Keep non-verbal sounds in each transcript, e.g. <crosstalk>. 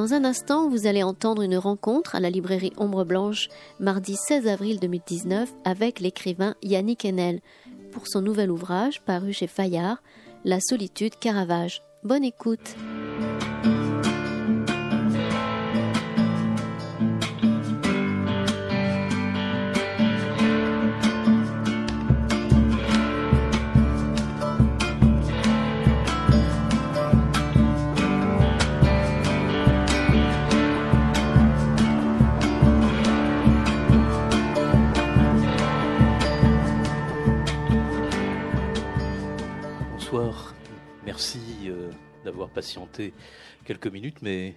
Dans un instant, vous allez entendre une rencontre à la librairie Ombre Blanche, mardi 16 avril 2019, avec l'écrivain Yannick Enel, pour son nouvel ouvrage paru chez Fayard, La solitude Caravage. Bonne écoute! Patienter quelques minutes, mais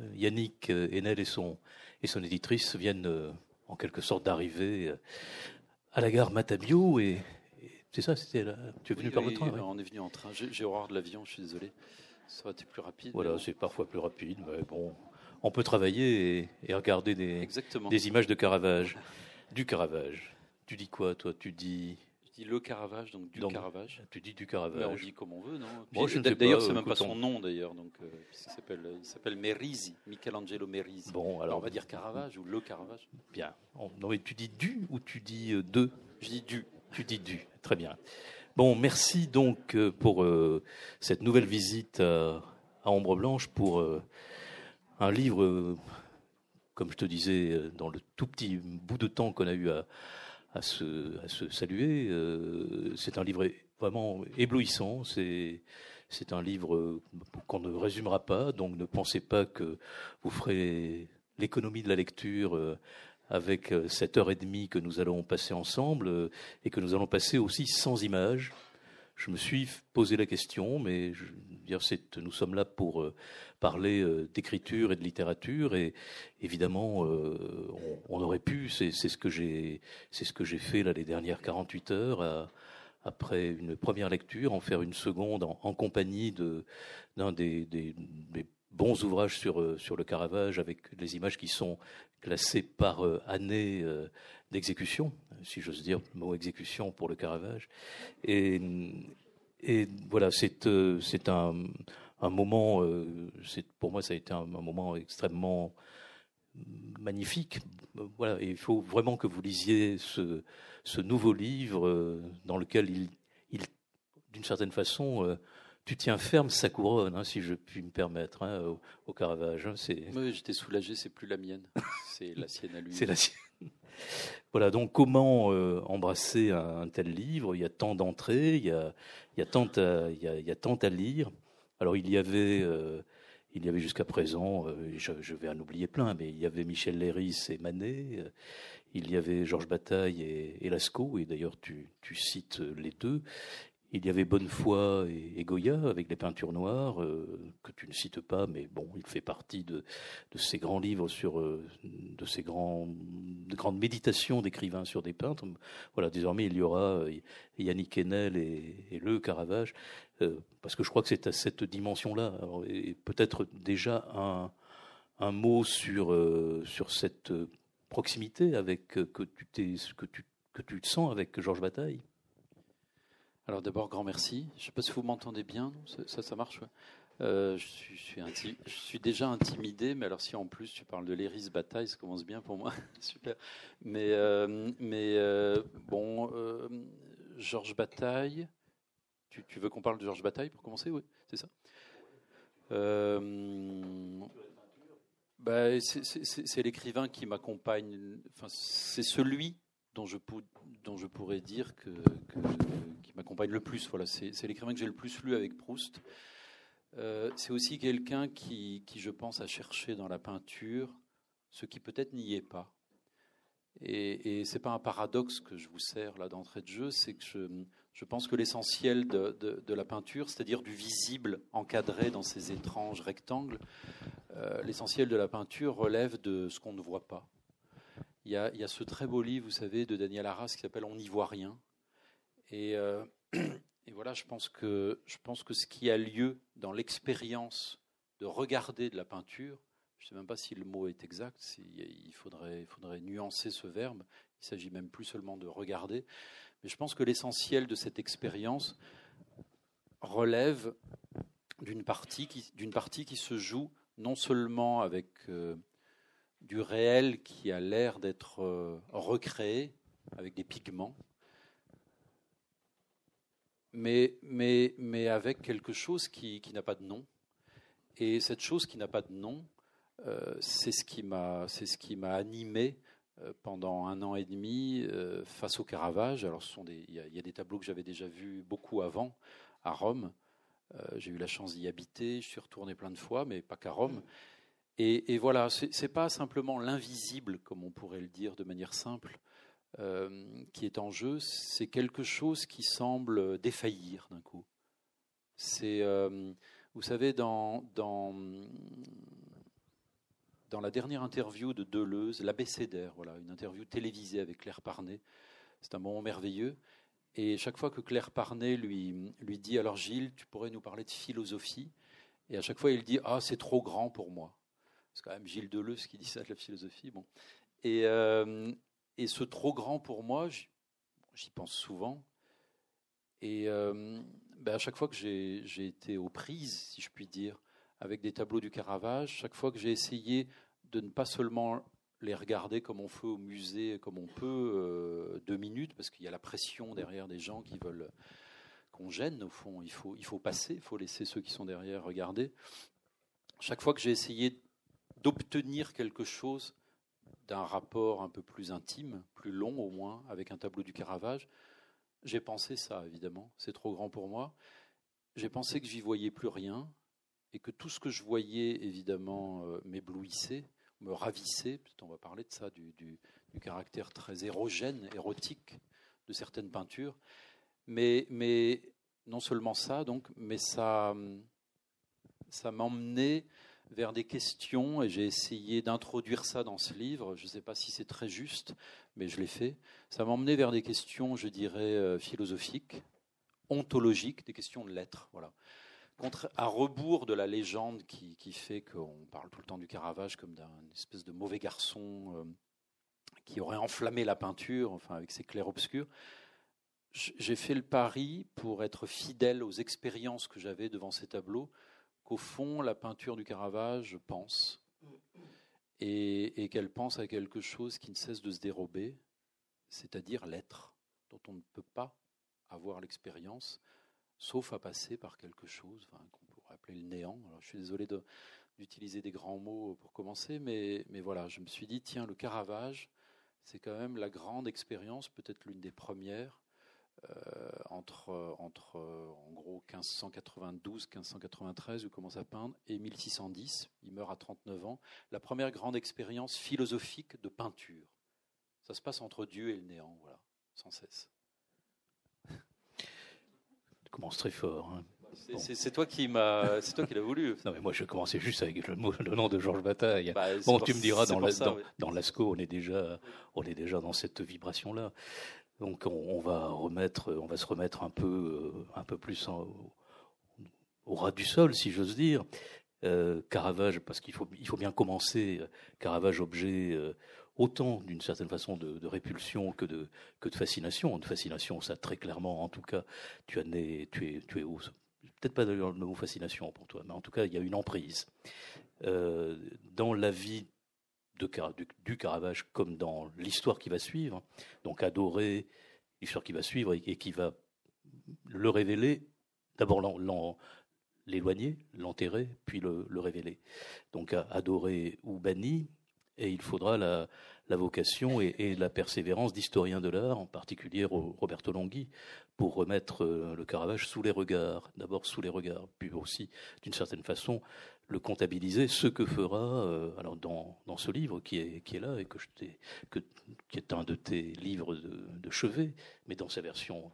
euh, Yannick euh, Enel et son, et son éditrice viennent euh, en quelque sorte d'arriver à la gare Matabio et, c'est ça, c'était là. Tu es venu par le train On est venu en train. J'ai horreur de l'avion, je suis désolé. Ça aurait été plus rapide. Voilà, c'est parfois plus rapide, mais bon, on peut travailler et, regarder des, des images de Caravage. Du Caravage. Tu dis quoi, toi? Tu dis le Caravage, donc du Caravage. Tu dis du Caravage. on dit comme on veut, non? D'ailleurs, c'est même pas son nom, d'ailleurs. Donc, euh, il s'appelle Merisi, Michelangelo Merisi. Bon, alors, on va dire Caravage ou le Caravage. Bien. non, mais tu dis du ou tu dis euh, de? Je dis du. Tu dis du. Très bien. Bon, merci donc euh, pour cette nouvelle visite à, à Ombre Blanche pour un livre, comme je te disais, dans le tout petit bout de temps qu'on a eu à à se, saluer. Euh, c'est un livre vraiment éblouissant. C'est c'est un livre qu'on ne résumera pas, donc ne pensez pas que vous ferez l'économie de la lecture euh, avec euh, cette heure et demie que nous allons passer ensemble et que nous allons passer aussi sans images je me suis posé la question, mais dire, nous sommes là pour euh, parler euh, d'écriture et de littérature, et évidemment, euh, on, aurait pu, c'est ce que j'ai, fait là les dernières 48 heures. après une première lecture, en faire une seconde en, compagnie d'un des, des, bons ouvrages sur sur le Caravage avec les images qui sont classées par année d'exécution, si j'ose dire, le mot exécution pour le Caravage. Et, voilà, c'est euh, un, un moment, euh, pour moi ça a été un, moment extrêmement magnifique. Voilà, et il faut vraiment que vous lisiez ce, ce nouveau livre euh, dans lequel il, il d'une certaine façon, tu tiens ferme sa couronne, hein, si je puis me permettre, hein, au, Caravage. Hein, oui, j'étais soulagé, c'est plus la mienne, c'est la sienne à lui. C'est la sienne. Voilà, donc comment euh, embrasser un, tel livre? Il y a tant d'entrées, il, y a, il, tant à, il, y a, tant à lire. Alors il y avait, euh, il y avait jusqu'à présent, euh, je, vais en oublier plein, mais il y avait Michel Léris et Manet, il y avait Georges Bataille et, et Lascaux, et d'ailleurs tu, tu cites les deux. Il y avait Bonnefoy et, Goya avec les peintures noires, euh, que tu ne cites pas, mais bon, il fait partie de, ces grands livres sur, euh, de ces grandes méditations d'écrivains sur des peintres. Voilà, désormais il y aura euh, Yannick Enel et, le Caravage, parce que je crois que c'est à cette dimension-là. Et peut-être déjà un, mot sur, cette proximité avec que tu, que tu, que tu te sens avec Georges Bataille. Alors d'abord, grand merci. Je ne sais pas si vous m'entendez bien. Ça, ça marche euh, je, suis, déjà intimidé, mais alors si en plus tu parles de l'Eris Bataille, ça commence bien pour moi. <laughs> Super. Mais, euh, euh, bon, Georges Bataille, tu, veux qu'on parle de Georges Bataille pour commencer? Oui, c'est ça. Bah, c'est l'écrivain qui m'accompagne, enfin, c'est celui dont je, pourrais dire que, qui m'accompagne le plus. Voilà, c'est l'écrivain que j'ai le plus lu avec Proust. Euh, c'est aussi quelqu'un qui, qui, je pense, a cherché dans la peinture ce qui peut-être n'y est pas. Et, et c'est pas un paradoxe que je vous sers là d'entrée de jeu, c'est que je, pense que l'essentiel de, de, la peinture, c'est-à-dire du visible encadré dans ces étranges rectangles, euh, l'essentiel de la peinture relève de ce qu'on ne voit pas. Il y, a, ce très beau livre, vous savez, de Daniel Arras qui s'appelle On n'y voit rien. Euh, <clears throat> et, voilà, je pense, que, je pense que ce qui a lieu dans l'expérience de regarder de la peinture, je ne sais même pas si le mot est exact, il faudrait, nuancer ce verbe, il s'agit même plus seulement de regarder, mais je pense que l'essentiel de cette expérience relève d'une partie, qui, partie qui se joue non seulement avec du réel qui a l'air d'être recréé avec des pigments, mais, mais, mais avec quelque chose qui, qui n'a pas de nom. Et cette chose qui n'a pas de nom, euh, c'est ce qui m'a, animé euh, pendant un an et demi euh, face au Caravage. Alors, il y, a des tableaux que j'avais déjà vus beaucoup avant à Rome. j'ai eu la chance d'y habiter. Je suis retourné plein de fois, mais pas qu'à Rome. Et, et voilà, c'est, pas simplement l'invisible, comme on pourrait le dire de manière simple, qui est en jeu. C'est quelque chose qui semble défaillir d'un coup. C'est, vous savez, dans, dans dans la dernière interview de Deleuze, l'abécédaire, voilà, une interview télévisée avec Claire Parnet. C'est un moment merveilleux. Et chaque fois que Claire Parnet lui, lui dit Alors Gilles, tu pourrais nous parler de philosophie? Et à chaque fois, il dit Ah, c'est trop grand pour moi. C'est quand même Gilles Deleuze qui dit ça de la philosophie. Bon. Et, euh, ce trop grand pour moi, j'y pense souvent. Et euh, ben à chaque fois que j'ai été aux prises, si je puis dire, avec des tableaux du Caravage, chaque fois que j'ai essayé de ne pas seulement les regarder comme on fait au musée, comme on peut, euh, deux minutes, parce qu'il y a la pression derrière des gens qui veulent qu'on gêne, au fond, il faut, il faut passer, il faut laisser ceux qui sont derrière regarder. Chaque fois que j'ai essayé d'obtenir quelque chose d'un rapport un peu plus intime, plus long au moins, avec un tableau du Caravage, j'ai pensé ça, évidemment, c'est trop grand pour moi. J'ai pensé que j'y voyais plus rien, et que tout ce que je voyais, évidemment, euh, m'éblouissait, me ravissait. On va parler de ça, du, caractère très érogène, érotique de certaines peintures. Mais, mais non seulement ça, donc, mais ça, ça m'emmenait vers des questions, et j'ai essayé d'introduire ça dans ce livre. Je ne sais pas si c'est très juste, mais je l'ai fait. Ça m'emmenait vers des questions, je dirais, euh, philosophiques, ontologiques, des questions de l'être. Voilà à rebours de la légende qui, fait qu'on parle tout le temps du Caravage comme d'un espèce de mauvais garçon euh, qui aurait enflammé la peinture, enfin avec ses clairs-obscurs, j'ai fait le pari pour être fidèle aux expériences que j'avais devant ces tableaux, qu'au fond, la peinture du Caravage pense, et, qu'elle pense à quelque chose qui ne cesse de se dérober, c'est-à-dire l'être, dont on ne peut pas avoir l'expérience, sauf à passer par quelque chose qu'on pourrait appeler le néant. Alors, je suis désolé d'utiliser des grands mots pour commencer, mais, voilà, je me suis dit, tiens, le Caravage, c'est quand même la grande expérience, peut-être l'une des premières, entre, entre en gros 1592, 1593, où il commence à peindre, et 1610, il meurt à 39 ans, la première grande expérience philosophique de peinture. Ça se passe entre Dieu et le néant, voilà, sans cesse commence très fort. Hein. C'est toi qui c'est toi qui l'as voulu. Non mais moi je commençais juste avec le, le nom de Georges Bataille. Bah, bon, tu me diras dans, dans, Lascaux, on est déjà, on est déjà dans cette vibration là. Donc on, va se remettre un peu, euh, un peu plus au ras du sol, si j'ose dire. Euh, Caravage, parce qu'il faut, il faut bien commencer. Caravage, objet euh, autant d'une certaine façon de, répulsion que de, que de fascination. De fascination, ça très clairement, en tout cas, tu, as né, tu es, tu es peut-être pas le mot fascination pour toi, mais en tout cas, il y a une emprise. Dans la vie du, Caravage, comme dans l'histoire qui va suivre, donc adorer l'histoire qui va suivre et, qui va le révéler, d'abord l'éloigner, l'enterrer, puis le, le, révéler. Donc adorer ou banni, et il faudra la, vocation et, la persévérance d'historiens de l'art, en particulier Roberto Longhi, pour remettre euh, le Caravage sous les regards, d'abord sous les regards, puis aussi, d'une certaine façon, le comptabiliser, ce que fera, euh, alors dans, ce livre qui est, qui est là et que je que, qui est un de tes livres de, chevet, mais dans sa version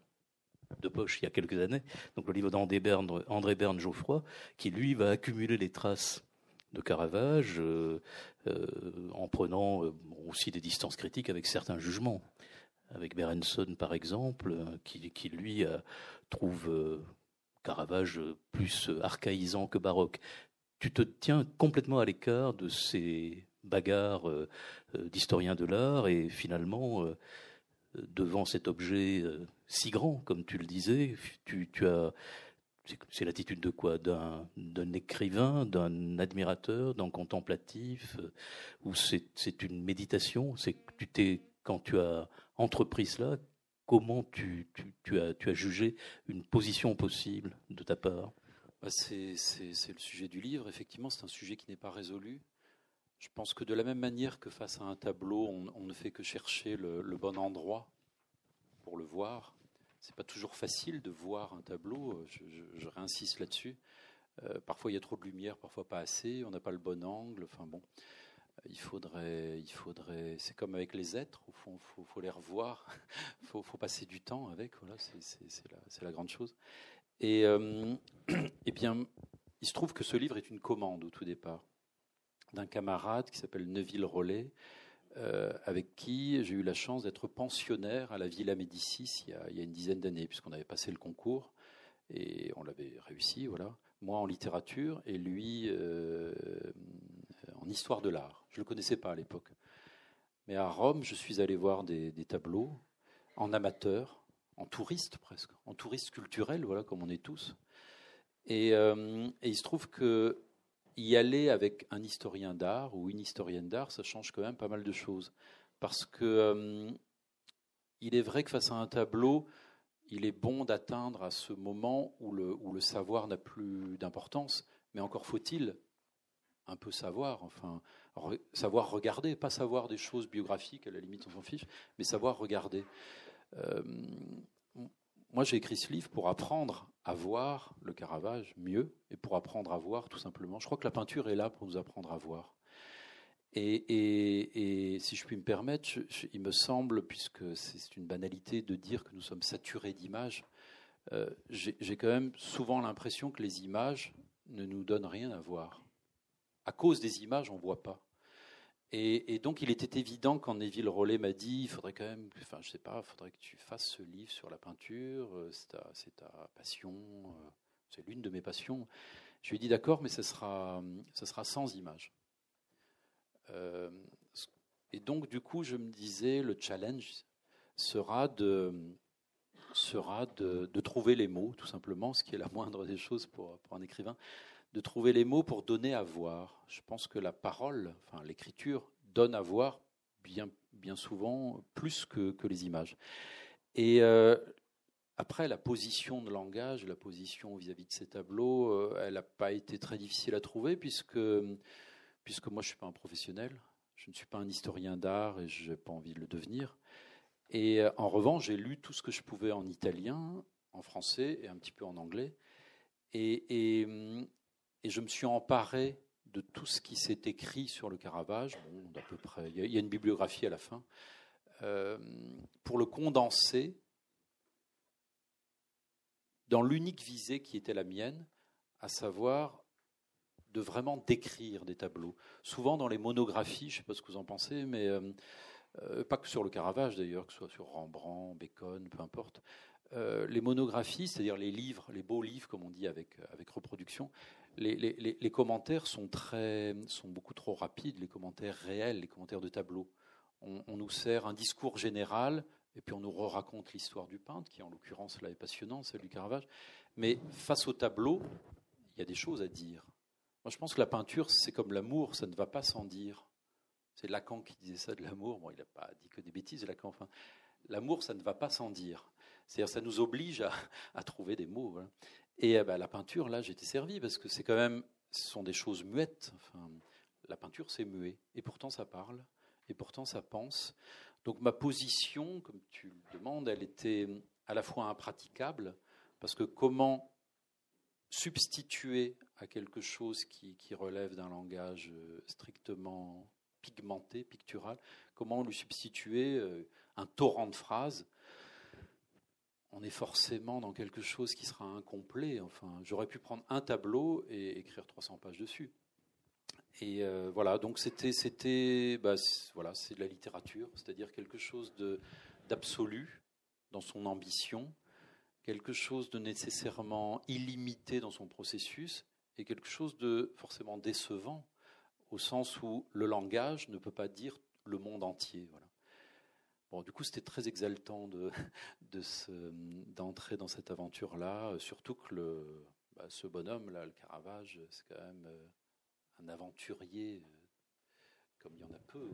de poche il y a quelques années, donc le livre d'André Berne, André Berne Geoffroy, qui lui va accumuler les traces de Caravage, euh, euh, en prenant euh, aussi des distances critiques avec certains jugements. Avec Berenson, par exemple, qui, lui trouve Caravage plus archaïsant que baroque. Tu te tiens complètement à l'écart de ces bagarres d'historiens de l'art et finalement, devant cet objet si grand, comme tu le disais, tu as c'est l'attitude de quoi? D'un écrivain, d'un admirateur, d'un contemplatif euh, Ou c'est une méditation? C'est tu t'es quand tu as entrepris cela, comment tu, as jugé une position possible de ta part? Bah, c'est, le sujet du livre. Effectivement, c'est un sujet qui n'est pas résolu. Je pense que de la même manière que face à un tableau, on, ne fait que chercher le, bon endroit pour le voir. C'est pas toujours facile de voir un tableau. Je, réinsiste là-dessus. Euh, parfois il y a trop de lumière, parfois pas assez. On n'a pas le bon angle. Enfin bon, il faudrait, il faudrait. C'est comme avec les êtres. Au faut, les revoir. <laughs> faut, faut passer du temps avec. Voilà, c'est la, la, grande chose. Et, euh, <clears throat> eh bien, il se trouve que ce livre est une commande au tout départ d'un camarade qui s'appelle Neville Rollet, euh, avec qui j'ai eu la chance d'être pensionnaire à la Villa Médicis il y a, une dizaine d'années, puisqu'on avait passé le concours et on l'avait réussi, voilà. Moi en littérature et lui euh, en histoire de l'art. Je ne le connaissais pas à l'époque. Mais à Rome, je suis allé voir des, tableaux en amateur, en touriste presque, en touriste culturel, voilà, comme on est tous. Et, euh, et il se trouve que y aller avec un historien d'art ou une historienne d'art, ça change quand même pas mal de choses. Parce que euh, il est vrai que face à un tableau, il est bon d'atteindre à ce moment où le, où le savoir n'a plus d'importance, mais encore faut-il un peu savoir, enfin, savoir regarder, pas savoir des choses biographiques, à la limite on s'en fiche, mais savoir regarder. Euh, moi, j'ai écrit ce livre pour apprendre à voir le Caravage mieux et pour apprendre à voir tout simplement. Je crois que la peinture est là pour nous apprendre à voir. Et, si je puis me permettre, il me semble, puisque c'est une banalité de dire que nous sommes saturés d'images, euh, j'ai quand même souvent l'impression que les images ne nous donnent rien à voir. À cause des images, on ne voit pas. Et, donc, il était évident quand Neville Rollet m'a dit, il faudrait quand même, enfin, je sais pas, il faudrait que tu fasses ce livre sur la peinture, euh, c'est ta, passion, euh, c'est l'une de mes passions. Je lui ai dit d'accord, mais ce sera, ce sera sans images. Euh, et donc, du coup, je me disais, le challenge sera de, sera de, trouver les mots, tout simplement, ce qui est la moindre des choses pour un écrivain de trouver les mots pour donner à voir. Je pense que la parole, enfin l'écriture, donne à voir bien, bien souvent plus que, que les images. Et euh, après, la position de langage, la position vis-à-vis de ces tableaux, euh, elle n'a pas été très difficile à trouver puisque, puisque moi je ne suis pas un professionnel, je ne suis pas un historien d'art et je n'ai pas envie de le devenir. Et euh, en revanche, j'ai lu tout ce que je pouvais en italien, en français et un petit peu en anglais. Et, et, et je me suis emparé de tout ce qui s'est écrit sur le Caravage. Bon, peu près, il y, a une bibliographie à la fin euh, pour le condenser dans l'unique visée qui était la mienne, à savoir de vraiment décrire des tableaux. Souvent dans les monographies, je ne sais pas ce que vous en pensez, mais euh, euh, pas que sur le Caravage d'ailleurs, que ce soit sur Rembrandt, Bacon, peu importe. Les monographies, c'est-à-dire les livres, les beaux livres, comme on dit avec, avec reproduction, les, commentaires sont, très, sont beaucoup trop rapides, les commentaires réels, les commentaires de tableau. On, nous sert un discours général, et puis on nous raconte l'histoire du peintre, qui en l'occurrence là est passionnante, celle du Caravage. Mais face au tableau, il y a des choses à dire. Moi, je pense que la peinture, c'est comme l'amour, ça ne va pas sans dire. C'est Lacan qui disait ça de l'amour. Bon, il n'a pas dit que des bêtises, Lacan. Enfin, l'amour, ça ne va pas sans dire. C'est-à-dire, ça nous oblige à, <laughs> trouver des mots. Et euh, bah, la peinture, là, j'étais servi parce que c'est quand même, ce sont des choses muettes. Enfin, la peinture, c'est muet. Et pourtant, ça parle. Et pourtant, ça pense. Donc, ma position, comme tu le demandes, elle était à la fois impraticable parce que comment substituer à quelque chose qui, qui relève d'un langage euh, strictement pigmenté, pictural, comment lui substituer euh, un torrent de phrases on est forcément dans quelque chose qui sera incomplet. Enfin, j'aurais pu prendre un tableau et écrire 300 pages dessus. Et euh, voilà, donc c'était, c'était, bah, voilà, c'est de la littérature, c'est-à-dire quelque chose de d'absolu dans son ambition, quelque chose de nécessairement illimité dans son processus, et quelque chose de forcément décevant au sens où le langage ne peut pas dire le monde entier. Bon, du coup, c'était très exaltant de, <laughs> d'entrer dans cette aventure-là, surtout que le, bah, ce bonhomme-là, le Caravage, c'est quand même un aventurier comme il y en a peu.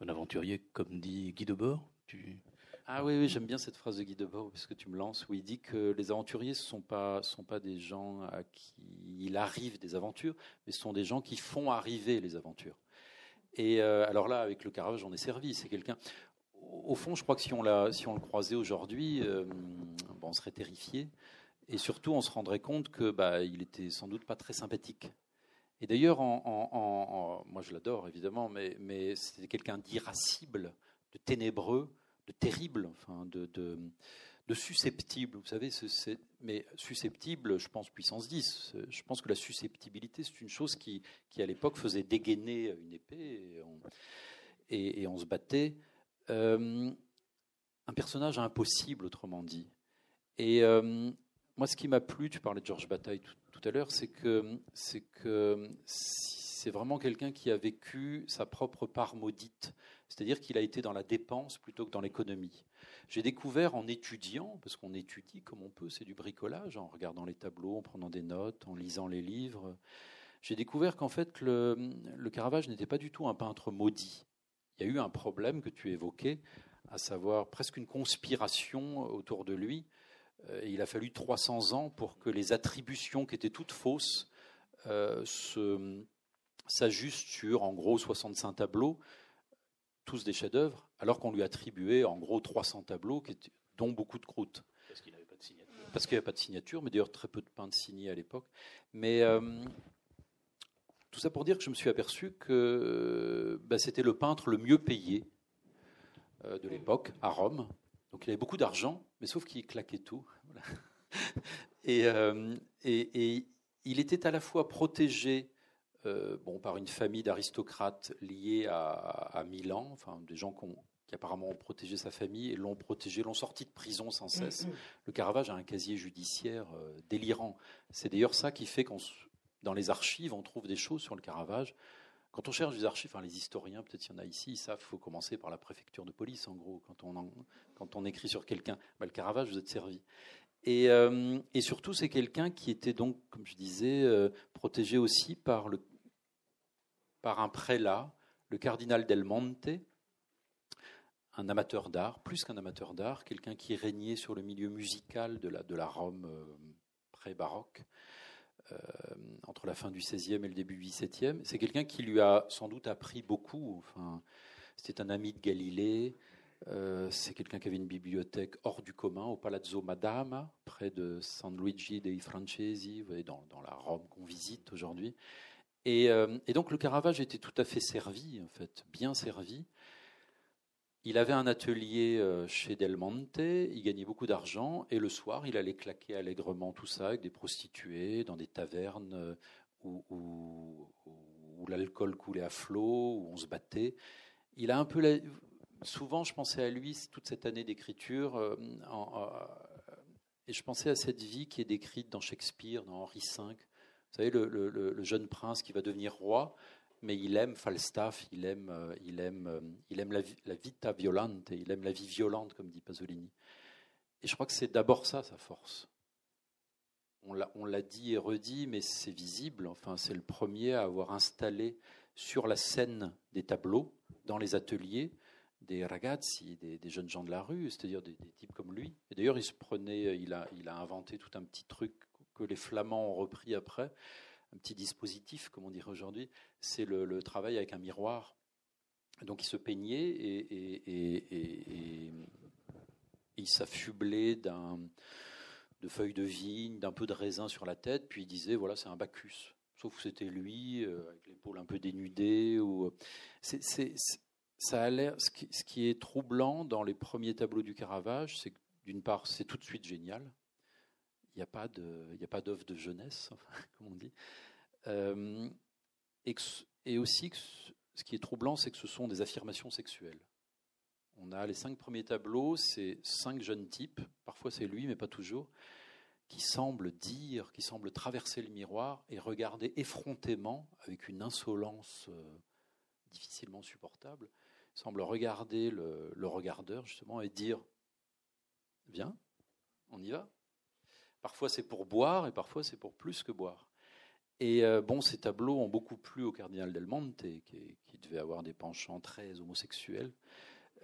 Un aventurier, comme dit Guy Debord tu... Ah oui, oui j'aime bien cette phrase de Guy Debord, parce que tu me lances, où il dit que les aventuriers ne sont pas, sont pas des gens à qui il arrive des aventures, mais ce sont des gens qui font arriver les aventures. Et euh, alors là, avec le Caravage, on est servi. C'est quelqu'un. Au fond, je crois que si on, l'a, si on le croisait aujourd'hui, euh, on serait terrifié. Et surtout, on se rendrait compte que bah, il était sans doute pas très sympathique. Et d'ailleurs, moi je l'adore évidemment, mais, c'était quelqu'un d'irascible, de ténébreux, de terrible, enfin, de, susceptible. Vous savez, mais susceptible, je pense puissance 10. Je pense que la susceptibilité, c'est une chose qui, qui à l'époque faisait dégainer une épée et on, se battait. Euh, un personnage impossible, autrement dit. Et euh, moi, ce qui m'a plu, tu parlais de Georges Bataille tout, à l'heure, c'est que c'est que c'est vraiment quelqu'un qui a vécu sa propre part maudite, c'est-à-dire qu'il a été dans la dépense plutôt que dans l'économie. J'ai découvert en étudiant, parce qu'on étudie comme on peut, c'est du bricolage, en regardant les tableaux, en prenant des notes, en lisant les livres, j'ai découvert qu'en fait le, Caravage n'était pas du tout un peintre maudit. Il y a eu un problème que tu évoquais, à savoir presque une conspiration autour de lui. Euh, il a fallu 300 ans pour que les attributions qui étaient toutes fausses euh, s'ajustent sur en gros 65 tableaux, tous des chefs-d'œuvre, alors qu'on lui attribuait en gros 300 tableaux, dont beaucoup de croûtes. Parce qu'il n'avait pas de signature. Parce qu'il n'y avait pas de signature, mais d'ailleurs très peu de peintres signés à l'époque. Mais euh, tout ça pour dire que je me suis aperçu que bah, c'était le peintre le mieux payé de l'époque à Rome. Donc il avait beaucoup d'argent, mais sauf qu'il claquait tout. <laughs> Euh, et, et, il était à la fois protégé euh, bon, par une famille d'aristocrates liés à, Milan, enfin des gens qui, apparemment ont protégé sa famille et l'ont protégé, l'ont sorti de prison sans cesse. Le Caravage a un casier judiciaire euh, délirant. C'est d'ailleurs ça qui fait qu'on dans les archives, on trouve des choses sur le Caravage quand on cherche des archives, les historiens, peut-être qu'il y en a ici, ils savent qu'il faut commencer par la préfecture de police, en gros, quand on, quand on écrit sur quelqu'un. Bah, le Caravage, vous êtes servi. Et, euh, et surtout, c'est quelqu'un qui était donc, comme je disais, euh, protégé aussi par, le, par un prélat, le cardinal Del Monte, un amateur d'art, plus qu'un amateur d'art, quelqu'un qui régnait sur le milieu musical de la, Rome euh, pré-baroque. Euh, entre la fin du XVIe et le début du XVIIe. C'est quelqu'un qui lui a sans doute appris beaucoup. Enfin, c'était un ami de Galilée. Euh, c'est quelqu'un qui avait une bibliothèque hors du commun au Palazzo Madama, près de San Luigi dei Francesi, dans la Rome qu'on visite aujourd'hui. Et, euh, et, donc le Caravage était tout à fait servi, en fait, bien servi. Il avait un atelier euh, chez Del Monte, il gagnait beaucoup d'argent, et le soir, il allait claquer allègrement tout ça avec des prostituées, dans des tavernes euh, où, l'alcool coulait à flot, où on se battait. Il a un peu Souvent, je pensais à lui toute cette année d'écriture, et je pensais à cette vie qui est décrite dans Shakespeare, dans Henri V. Vous savez, le jeune prince qui va devenir roi, mais il aime Falstaff, il aime, euh, il aime, euh, il aime la, vita violente, il aime la vie violente, comme dit Pasolini. Et je crois que c'est d'abord ça sa force. On l'a dit et redit, mais c'est visible. Enfin, c'est le premier à avoir installé sur la scène des tableaux, dans les ateliers, des ragazzi, des, des jeunes gens de la rue, c'est-à-dire des, types comme lui. Et d'ailleurs, il se prenait, a, il a inventé tout un petit truc que les Flamands ont repris après, un petit dispositif, comme on dirait aujourd'hui, c'est le, travail avec un miroir. Donc il se peignait et, il s'affublait d'un, de feuilles de vigne, d'un peu de raisin sur la tête, puis il disait voilà, c'est un Bacchus. Sauf que c'était lui, euh, avec l'épaule un peu dénudée. Ou... C'est, ça a l'air, ce ce qui est troublant dans les premiers tableaux du Caravage, c'est que d'une part, c'est tout de suite génial. Il n'y a pas d'œuvre de jeunesse, <laughs> comme on dit. Euh, et, aussi, ce qui est troublant, c'est que ce sont des affirmations sexuelles. On a les cinq premiers tableaux, c'est cinq jeunes types, parfois c'est lui, mais pas toujours, qui semblent dire, qui semblent traverser le miroir et regarder effrontément, avec une insolence euh, difficilement supportable, semblent regarder le regardeur justement et dire Viens, on y va Parfois c'est pour boire et parfois c'est pour plus que boire. Et euh, bon, ces tableaux ont beaucoup plu au cardinal Del Monte, qui, devait avoir des penchants très homosexuels.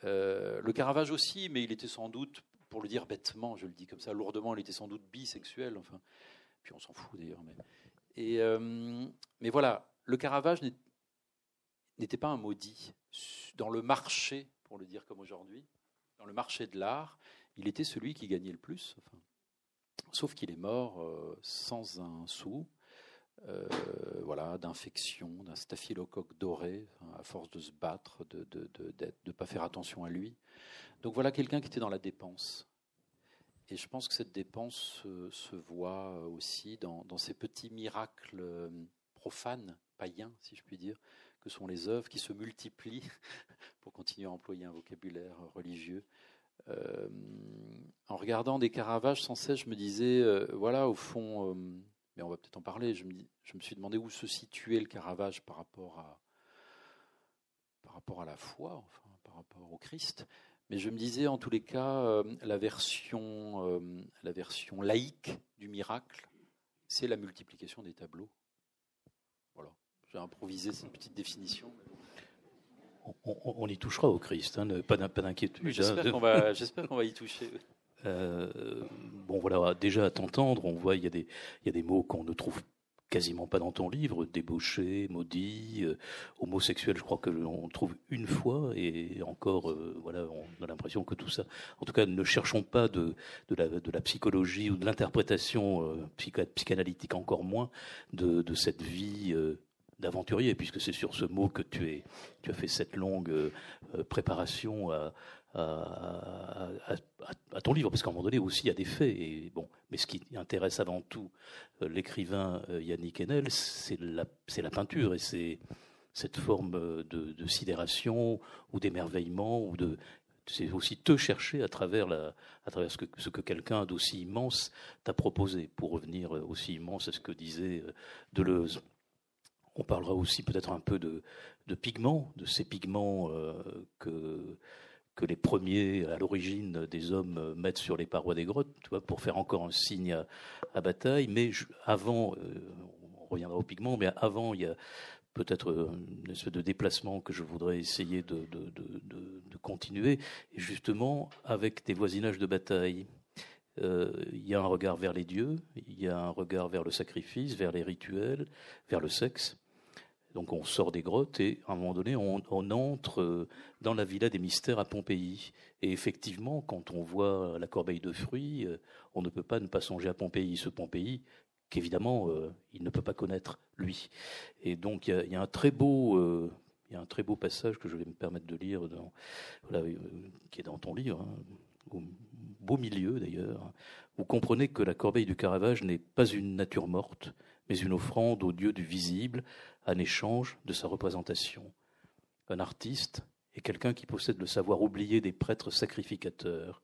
Euh, le Caravage aussi, mais il était sans doute, pour le dire bêtement, je le dis comme ça, lourdement, il était sans doute bisexuel. Enfin, puis on s'en fout d'ailleurs. Mais, euh, voilà, le Caravage n'était pas un maudit. Dans le marché, pour le dire comme aujourd'hui, dans le marché de l'art, il était celui qui gagnait le plus. Sauf qu'il est mort euh, sans un sou. Euh, voilà, d'infection, d'un staphylocoque doré, à force de se battre, de ne pas faire attention à lui. Donc voilà quelqu'un qui était dans la dépense. Et je pense que cette dépense se, voit aussi dans, dans, ces petits miracles euh, profanes, païens, si je puis dire, que sont les œuvres qui se multiplient, <laughs> pour continuer à employer un vocabulaire religieux. Euh, en regardant des Caravages sans cesse, je me disais, voilà, au fond, mais on va peut-être en parler. Je me, suis demandé où se situait le Caravage par rapport à, par rapport à la foi, enfin, par rapport au Christ. Mais je me disais, en tous les cas, euh, euh, la version laïque du miracle, c'est la multiplication des tableaux. Voilà, j'ai improvisé cette petite définition. On, y touchera au Christ, hein, pas d'inquiétude. J'espère hein. qu'on va, qu'on va y toucher. <laughs> Euh, bon, voilà, déjà à t'entendre, on voit il y, a des, il y a des mots qu'on ne trouve quasiment pas dans ton livre, débauché, maudit, euh, homosexuel, je crois que l'on trouve une fois, et encore, euh, voilà, on a l'impression que tout ça. En tout cas, ne cherchons pas de, de, la, de la psychologie ou de l'interprétation psychanalytique, encore moins de, de cette vie d'aventurier, puisque c'est sur ce mot que tu, tu as fait cette longue préparation à, ton livre, parce qu'à un moment donné aussi il y a des faits. Et bon, mais ce qui intéresse avant tout euh, l'écrivain euh, Yannick Enel, c'est la, la peinture et c'est cette forme euh, de, sidération ou d'émerveillement ou de c'est aussi te chercher à travers, la, à travers ce que, ce que quelqu'un d'aussi immense t'a proposé, pour revenir aussi immense à ce que disait Deleuze. On parlera aussi peut-être un peu de, pigments, de ces pigments que, que les premiers, à l'origine des hommes, mettent sur les parois des grottes, tu vois, pour faire encore un signe à, bataille. Mais avant, euh, on reviendra au pigment, mais avant, il y a peut-être une espèce de déplacement que je voudrais essayer de, continuer, et justement avec des voisinages de bataille. Euh, il y a un regard vers les dieux, il y a un regard vers le sacrifice, vers les rituels, vers le sexe. Donc on sort des grottes et à un moment donné, on, entre euh, dans la villa des mystères à Pompéi. Et effectivement, quand on voit la corbeille de fruits, euh, on ne peut pas ne pas songer à Pompéi, ce Pompéi qu'évidemment euh, il ne peut pas connaître lui. Et donc il y, a, un très beau, y a un très beau passage que je vais me permettre de lire, dans, qui est dans ton livre, hein, au beau milieu d'ailleurs. Vous comprenez que la corbeille du Caravage n'est pas une nature morte, mais une offrande au Dieu du visible, en échange de sa représentation. Un artiste est quelqu'un qui possède le savoir oublié des prêtres sacrificateurs.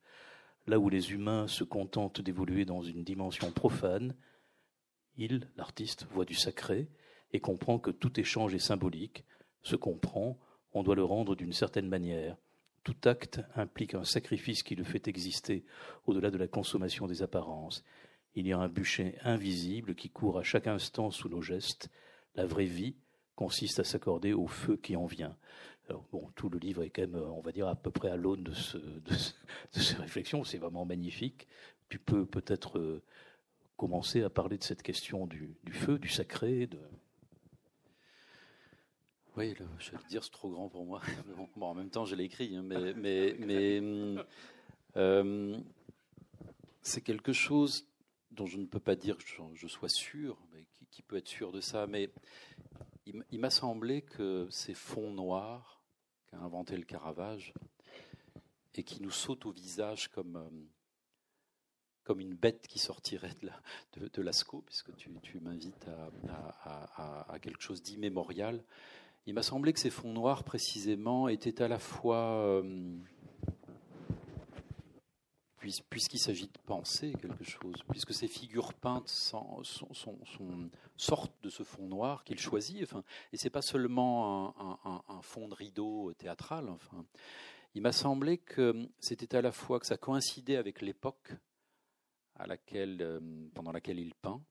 Là où les humains se contentent d'évoluer dans une dimension profane, il, l'artiste, voit du sacré et comprend que tout échange est symbolique. Se comprend, on doit le rendre d'une certaine manière. Tout acte implique un sacrifice qui le fait exister au-delà de la consommation des apparences. Il y a un bûcher invisible qui court à chaque instant sous nos gestes la vraie vie consiste à s'accorder au feu qui en vient. bon, tout le livre est quand même, on va dire, à peu près à l'aune de, ces réflexions. C'est vraiment magnifique. Tu peux peut-être euh, commencer à parler de cette question du, feu, du sacré. Oui, je vais dire, c'est trop grand pour moi. <laughs> Bon, en même temps, je l'ai écrit, hein, mais, mais, mais euh, c'est quelque chose dont je ne peux pas dire que je sois sûr, qui peut être sûr de ça, mais il, m'a semblé que ces fonds noirs qu'a inventé le Caravage et qui nous sautent au visage comme, euh, comme une bête qui sortirait de, la, Lascaux, puisque tu, m'invites à, à, quelque chose d'immémorial, il m'a semblé que ces fonds noirs, précisément, étaient à la fois... Euh, puisqu'il s'agit de penser quelque chose, puisque ces figures peintes sont, sortent de ce fond noir qu'il choisit, enfin, et c'est pas seulement un, fond de rideau théâtral. Enfin, il m'a semblé que c'était à la fois que ça coïncidait avec l'époque, à laquelle, pendant laquelle il peint,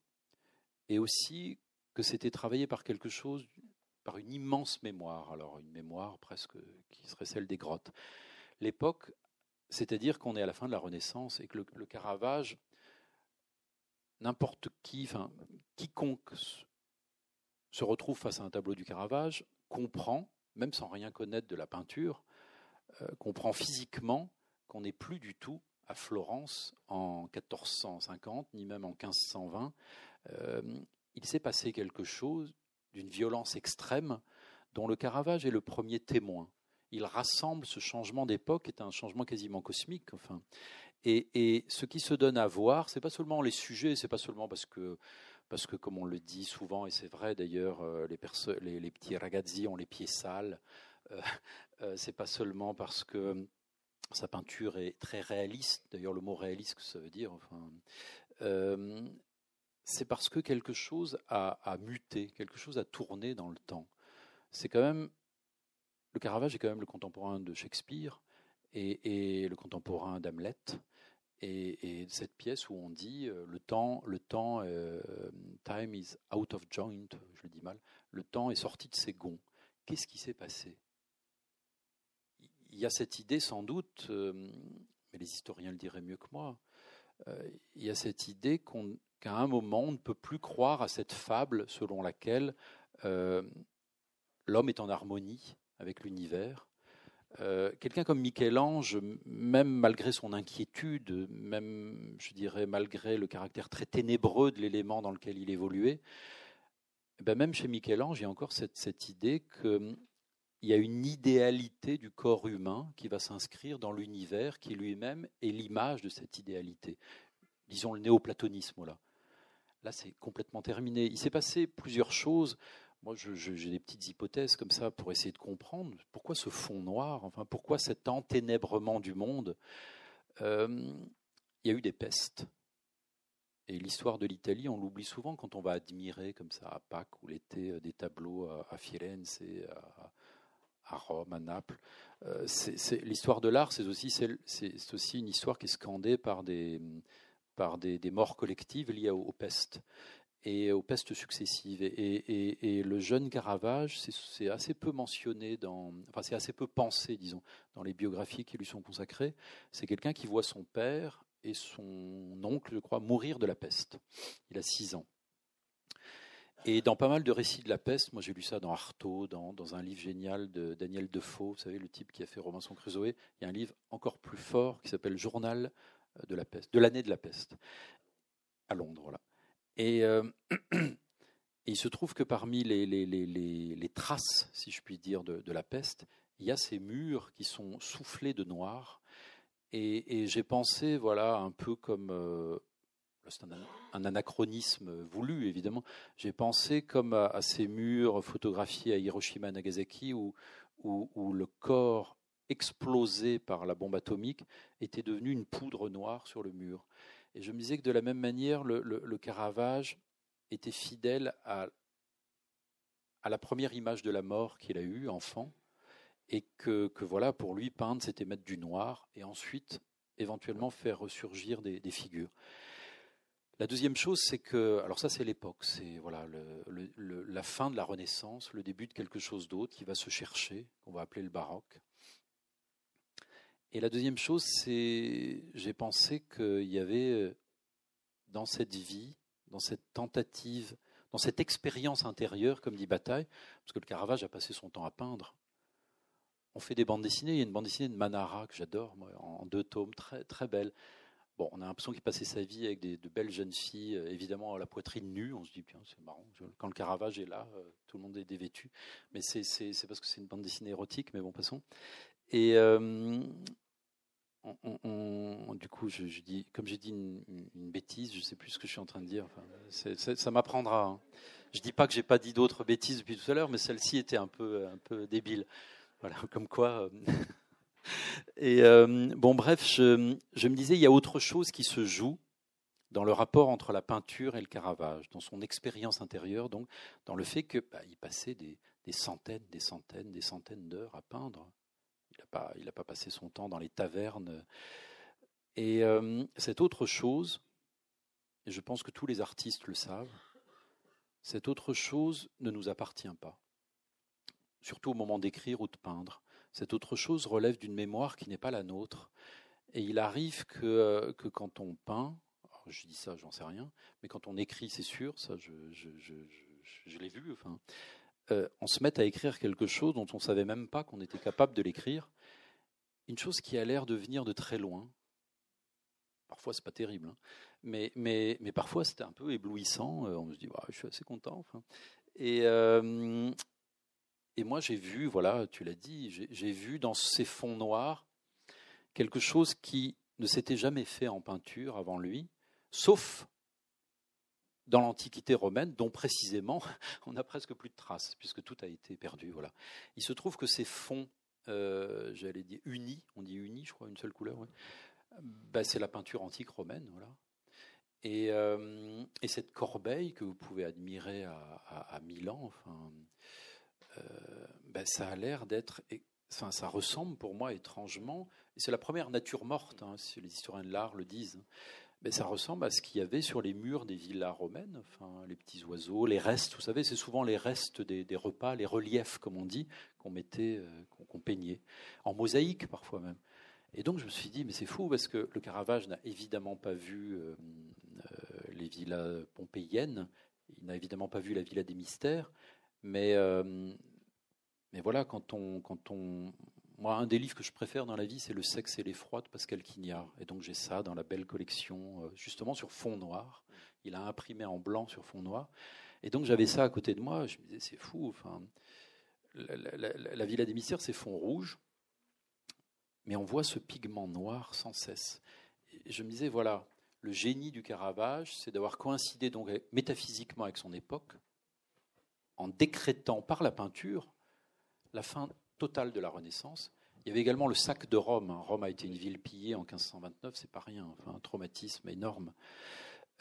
et aussi que c'était travaillé par quelque chose, par une immense mémoire, alors une mémoire presque qui serait celle des grottes. L'époque, c'est-à-dire qu'on est à la fin de la Renaissance et que le, Caravage, n'importe qui, quiconque se retrouve face à un tableau du Caravage comprend, même sans rien connaître de la peinture, euh, comprend physiquement qu'on n'est plus du tout à Florence en 1450, ni même en 1520. Euh, il s'est passé quelque chose d'une violence extrême dont le Caravage est le premier témoin. Il rassemble ce changement d'époque, qui est un changement quasiment cosmique. Enfin, et, ce qui se donne à voir, c'est pas seulement les sujets, c'est pas seulement parce que parce que comme on le dit souvent, et c'est vrai d'ailleurs, euh, les, les, petits ragazzi ont les pieds sales. Euh, <laughs> euh, c'est pas seulement parce que sa peinture est très réaliste. D'ailleurs, le mot réaliste, que ça veut dire, enfin, c'est parce que quelque chose a, muté, quelque chose a tourné dans le temps. C'est quand même le Caravage est quand même le contemporain de Shakespeare et, le contemporain d'Hamlet. Et, cette pièce où on dit euh, le temps, le temps, euh, time is out of joint, je le dis mal, le temps est sorti de ses gonds. Qu'est-ce qui s'est passé? Il y a cette idée sans doute, euh, mais les historiens le diraient mieux que moi, il y a cette idée qu'à un moment, on ne peut plus croire à cette fable selon laquelle l'homme est en harmonie avec l'univers. Euh, quelqu'un comme Michel-Ange, même malgré son inquiétude, même, je dirais, malgré le caractère très ténébreux de l'élément dans lequel il évoluait, eh ben même chez Michel-Ange, il y a encore cette, cette idée qu'il y a une idéalité du corps humain qui va s'inscrire dans l'univers qui lui-même est l'image de cette idéalité. Disons le néoplatonisme là. Là, c'est complètement terminé. Il s'est passé plusieurs choses. Moi, j'ai des petites hypothèses comme ça pour essayer de comprendre pourquoi ce fond noir, enfin, pourquoi cet enténèbrement du monde. Euh, il y a eu des pestes. Et l'histoire de l'Italie, on l'oublie souvent quand on va admirer comme ça à Pâques ou l'été euh, des tableaux à, Firenze, à, Rome, à Naples. Euh, l'histoire de l'art, c'est aussi, une histoire qui est scandée par des, morts collectives liées aux, pestes et aux pestes successives. Et, le jeune Caravage, c'est assez peu mentionné dans, enfin c'est assez peu pensé, disons, dans les biographies qui lui sont consacrées. C'est quelqu'un qui voit son père et son oncle, je crois, mourir de la peste. Il a six ans. Et dans pas mal de récits de la peste, moi j'ai lu ça dans Artaud, dans, un livre génial de Daniel Defoe, vous savez, le type qui a fait Robinson Crusoe, il y a un livre encore plus fort qui s'appelle Journal de la peste, de l'année de la peste, à Londres. Là. Et, euh, <clears throat> il se trouve que parmi les, traces, si je puis dire, de, la peste, il y a ces murs qui sont soufflés de noir. Et, et j'ai pensé, voilà, un peu comme. Euh, c'est un, anachronisme voulu, évidemment. J'ai pensé comme à, ces murs photographiés à Hiroshima Nagasaki où, où, où le corps explosé par la bombe atomique était devenu une poudre noire sur le mur. Et je me disais que de la même manière, le, Caravage était fidèle à, la première image de la mort qu'il a eue, enfant, et que, voilà, pour lui, peindre, c'était mettre du noir, et ensuite, éventuellement, faire ressurgir des, figures. La deuxième chose, c'est que, alors ça c'est l'époque, c'est voilà la fin de la Renaissance, le début de quelque chose d'autre qui va se chercher, qu'on va appeler le baroque. Et la deuxième chose, c'est j'ai pensé qu'il y avait euh, dans cette vie, dans cette tentative, dans cette expérience intérieure, comme dit Bataille, parce que le Caravage a passé son temps à peindre. On fait des bandes dessinées. Il y a une bande dessinée de Manara que j'adore, en deux tomes, très très belle. Bon, on a l'impression qu'il passait sa vie avec de belles jeunes filles, euh, évidemment à la poitrine nue. On se dit, bien, c'est marrant. Quand le Caravage est là, euh, tout le monde est dévêtu. Mais c'est parce que c'est une bande dessinée érotique, mais bon, passons. Et, du coup, je, dis, comme j'ai dit une, bêtise, je ne sais plus ce que je suis en train de dire. ça m'apprendra. Hein. Je dis pas que j'ai pas dit d'autres bêtises depuis tout à l'heure, mais celle-ci était un peu, débile. Voilà, <laughs> comme quoi. Euh, <laughs> et euh, bon, bref, je, me disais, il y a autre chose qui se joue dans le rapport entre la peinture et le Caravage, dans son expérience intérieure, donc dans le fait qu'il bah, passait des centaines, des centaines, des centaines d'heures à peindre il n'a pas passé son temps dans les tavernes. Et euh, cette autre chose, et je pense que tous les artistes le savent, cette autre chose ne nous appartient pas, surtout au moment d'écrire ou de peindre. Cette autre chose relève d'une mémoire qui n'est pas la nôtre. Et il arrive que, que quand on peint, je dis ça, j'en sais rien, mais quand on écrit, c'est sûr, ça je, je l'ai vu, enfin, euh, on se met à écrire quelque chose dont on ne savait même pas qu'on était capable de l'écrire, une chose qui a l'air de venir de très loin. Parfois, c'est pas terrible, hein. mais, mais, mais parfois c'était un peu éblouissant. Euh, on se dit, bah, je suis assez content. Et, euh, et moi, j'ai vu, voilà, tu l'as dit, j'ai vu dans ces fonds noirs quelque chose qui ne s'était jamais fait en peinture avant lui, sauf dans l'Antiquité romaine, dont précisément <laughs> on n'a presque plus de traces, puisque tout a été perdu. Voilà. Il se trouve que ces fonds, euh, j'allais dire unis, on dit unis, je crois, une seule couleur, bah, c'est la peinture antique romaine. Voilà. Et, euh, et, cette corbeille que vous pouvez admirer à, Milan, euh, bah, ça a l'air d'être. Enfin, ça ressemble pour moi étrangement, c'est la première nature morte, hein, si les historiens de l'art le disent, mais ça ressemble à ce qu'il y avait sur les murs des villas romaines, enfin, les petits oiseaux, les restes, vous savez, c'est souvent les restes des, repas, les reliefs, comme on dit, qu'on mettait, euh, qu'on peignait, en mosaïque parfois même. Et donc je me suis dit, mais c'est fou, parce que le Caravage n'a évidemment pas vu euh, euh, les villas pompéiennes, il n'a évidemment pas vu la villa des mystères, mais, mais voilà, quand on, quand on, moi, un des livres que je préfère dans la vie, c'est Le sexe et l'effroi de Pascal Quignard. Et donc, j'ai ça dans la belle collection, euh, justement sur fond noir. Il a imprimé en blanc sur fond noir. Et donc, j'avais ça à côté de moi. Je me disais, c'est fou. Enfin, la, Villa des Mystères, c'est fond rouge. Mais on voit ce pigment noir sans cesse. Et je me disais, voilà, le génie du Caravage, c'est d'avoir coïncidé donc métaphysiquement avec son époque, en décrétant par la peinture la fin totale de la Renaissance. Il y avait également le sac de Rome. Rome a été une ville pillée en 1529, c'est pas rien, enfin, un traumatisme énorme.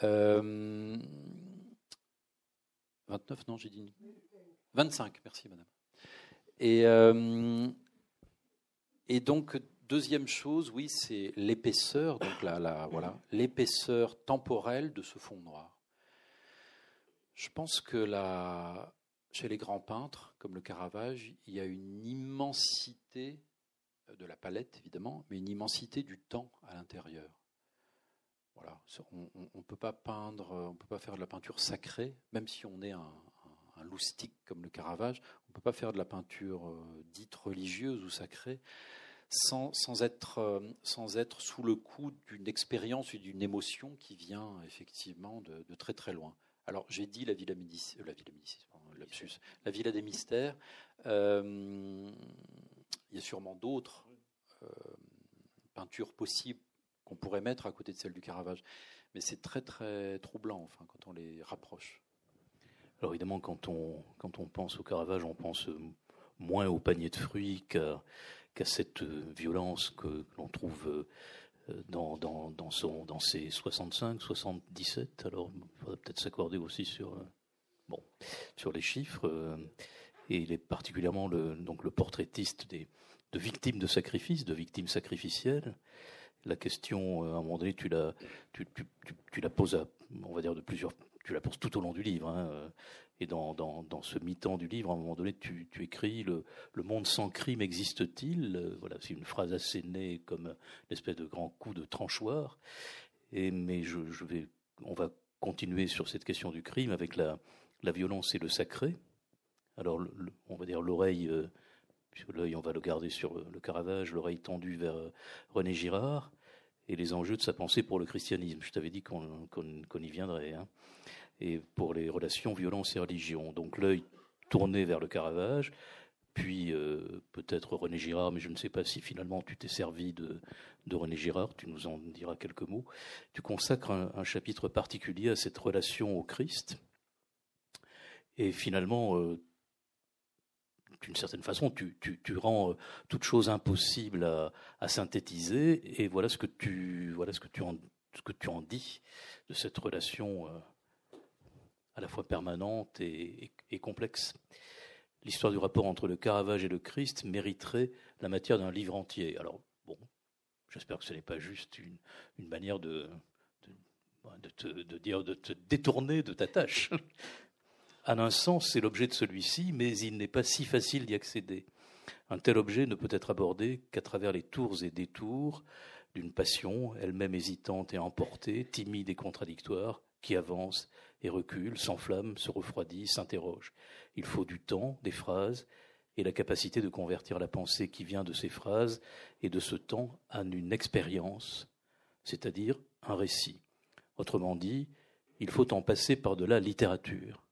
29, euh, non, j'ai dit 25, merci madame. Et, euh, et donc, deuxième chose, oui, c'est l'épaisseur, donc voilà, l'épaisseur temporelle de ce fond noir. Je pense que la, chez les grands peintres, comme le Caravage, il y a une immensité euh, de la palette, évidemment, mais une immensité du temps à l'intérieur. Voilà. On ne peut pas peindre, on peut pas faire de la peinture sacrée, même si on est un, un, loustique comme le Caravage, on ne peut pas faire de la peinture euh, dite religieuse ou sacrée sans, être, euh, sous le coup d'une expérience ou d'une émotion qui vient effectivement de, très très loin. Alors j'ai dit la Villa Médicis, Médicis, la Villa des Mystères. Euh, il y a sûrement d'autres euh, peintures possibles qu'on pourrait mettre à côté de celle du Caravage. Mais c'est très très troublant enfin, quand on les rapproche. Alors évidemment, quand on, quand on pense au Caravage, on pense moins au panier de fruits qu'à cette violence que, l'on trouve dans, dans, dans, son, dans ses 65, 77. Alors, il faudrait peut-être s'accorder aussi sur Bon, sur les chiffres, euh, et il est particulièrement le, donc le portraitiste des, de victimes de sacrifices, de victimes sacrificielles. La question, euh, à un moment donné, tu la, tu, tu, tu, la poses, on va dire, de plusieurs, tu la poses tout au long du livre. Hein, euh, et dans, dans, dans, ce mi-temps du livre, à un moment donné, tu, tu écris le, le, monde sans crime existe-t-il Voilà, c'est une phrase assez née comme une espèce de grand coup de tranchoir. Et, mais je, je vais, on va continuer sur cette question du crime avec la, la violence et le sacré. Alors, on va dire l'oreille, euh, l'œil, on va le garder sur le, Caravage, l'oreille tendue vers euh, René Girard, et les enjeux de sa pensée pour le christianisme. Je t'avais dit qu'on y viendrait. Hein. Et pour les relations violence et religion. Donc, l'œil tourné vers le Caravage, puis euh, peut-être René Girard, mais je ne sais pas si finalement tu t'es servi de, René Girard, tu nous en diras quelques mots. Tu consacres un chapitre particulier à cette relation au Christ et finalement, euh, d'une certaine façon, tu, rends euh, toute chose impossible à, synthétiser, et voilà ce que tu, voilà ce que tu, en, ce que tu en dis de cette relation euh, à la fois permanente et, complexe. L'histoire du rapport entre le Caravage et le Christ mériterait la matière d'un livre entier. Alors, bon, j'espère que ce n'est pas juste une, manière de, de te, dire, de te détourner de ta tâche. En un sens, c'est l'objet de celui-ci, mais il n'est pas si facile d'y accéder. Un tel objet ne peut être abordé qu'à travers les tours et détours d'une passion, elle-même hésitante et emportée, timide et contradictoire, qui avance et recule, s'enflamme, se refroidit, s'interroge. Il faut du temps, des phrases, et la capacité de convertir la pensée qui vient de ces phrases et de ce temps en une expérience, c'est-à-dire un récit. Autrement dit, il faut en passer par de la littérature.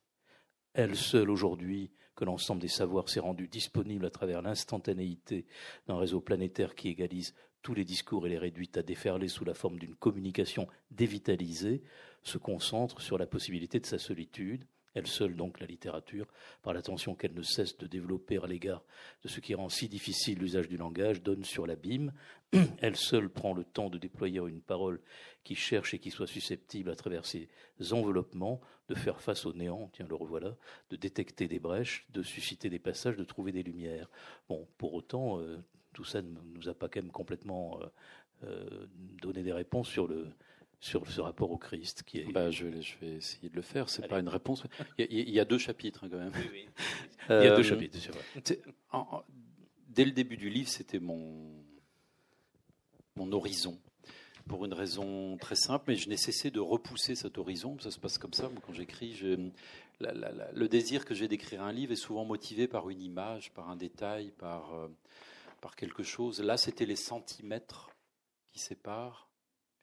Elle seule aujourd'hui, que l'ensemble des savoirs s'est rendu disponible à travers l'instantanéité d'un réseau planétaire qui égalise tous les discours et les réduit à déferler sous la forme d'une communication dévitalisée, se concentre sur la possibilité de sa solitude, elle seule donc la littérature, par l'attention qu'elle ne cesse de développer à l'égard de ce qui rend si difficile l'usage du langage, donne sur l'abîme. <clears throat> Elle seule prend le temps de déployer une parole qui cherche et qui soit susceptible, à travers ses enveloppements, de faire face au néant, tiens le revoilà, de détecter des brèches, de susciter des passages, de trouver des lumières. Bon, pour autant, euh, tout ça ne nous a pas quand même complètement euh, euh, donné des réponses sur le, sur ce rapport au Christ qui est. Bah, je, vais essayer de le faire. C'est pas une réponse. Il y, a, deux chapitres hein, quand même. Oui, il y a deux chapitres, c'est vrai. dès le début du livre, c'était mon mon horizon. Pour une raison très simple, mais je n'ai cessé de repousser cet horizon. Ça se passe comme ça. Quand j'écris, le désir que j'ai d'écrire un livre est souvent motivé par une image, par un détail, par, euh, par quelque chose. Là, c'était les centimètres qui séparent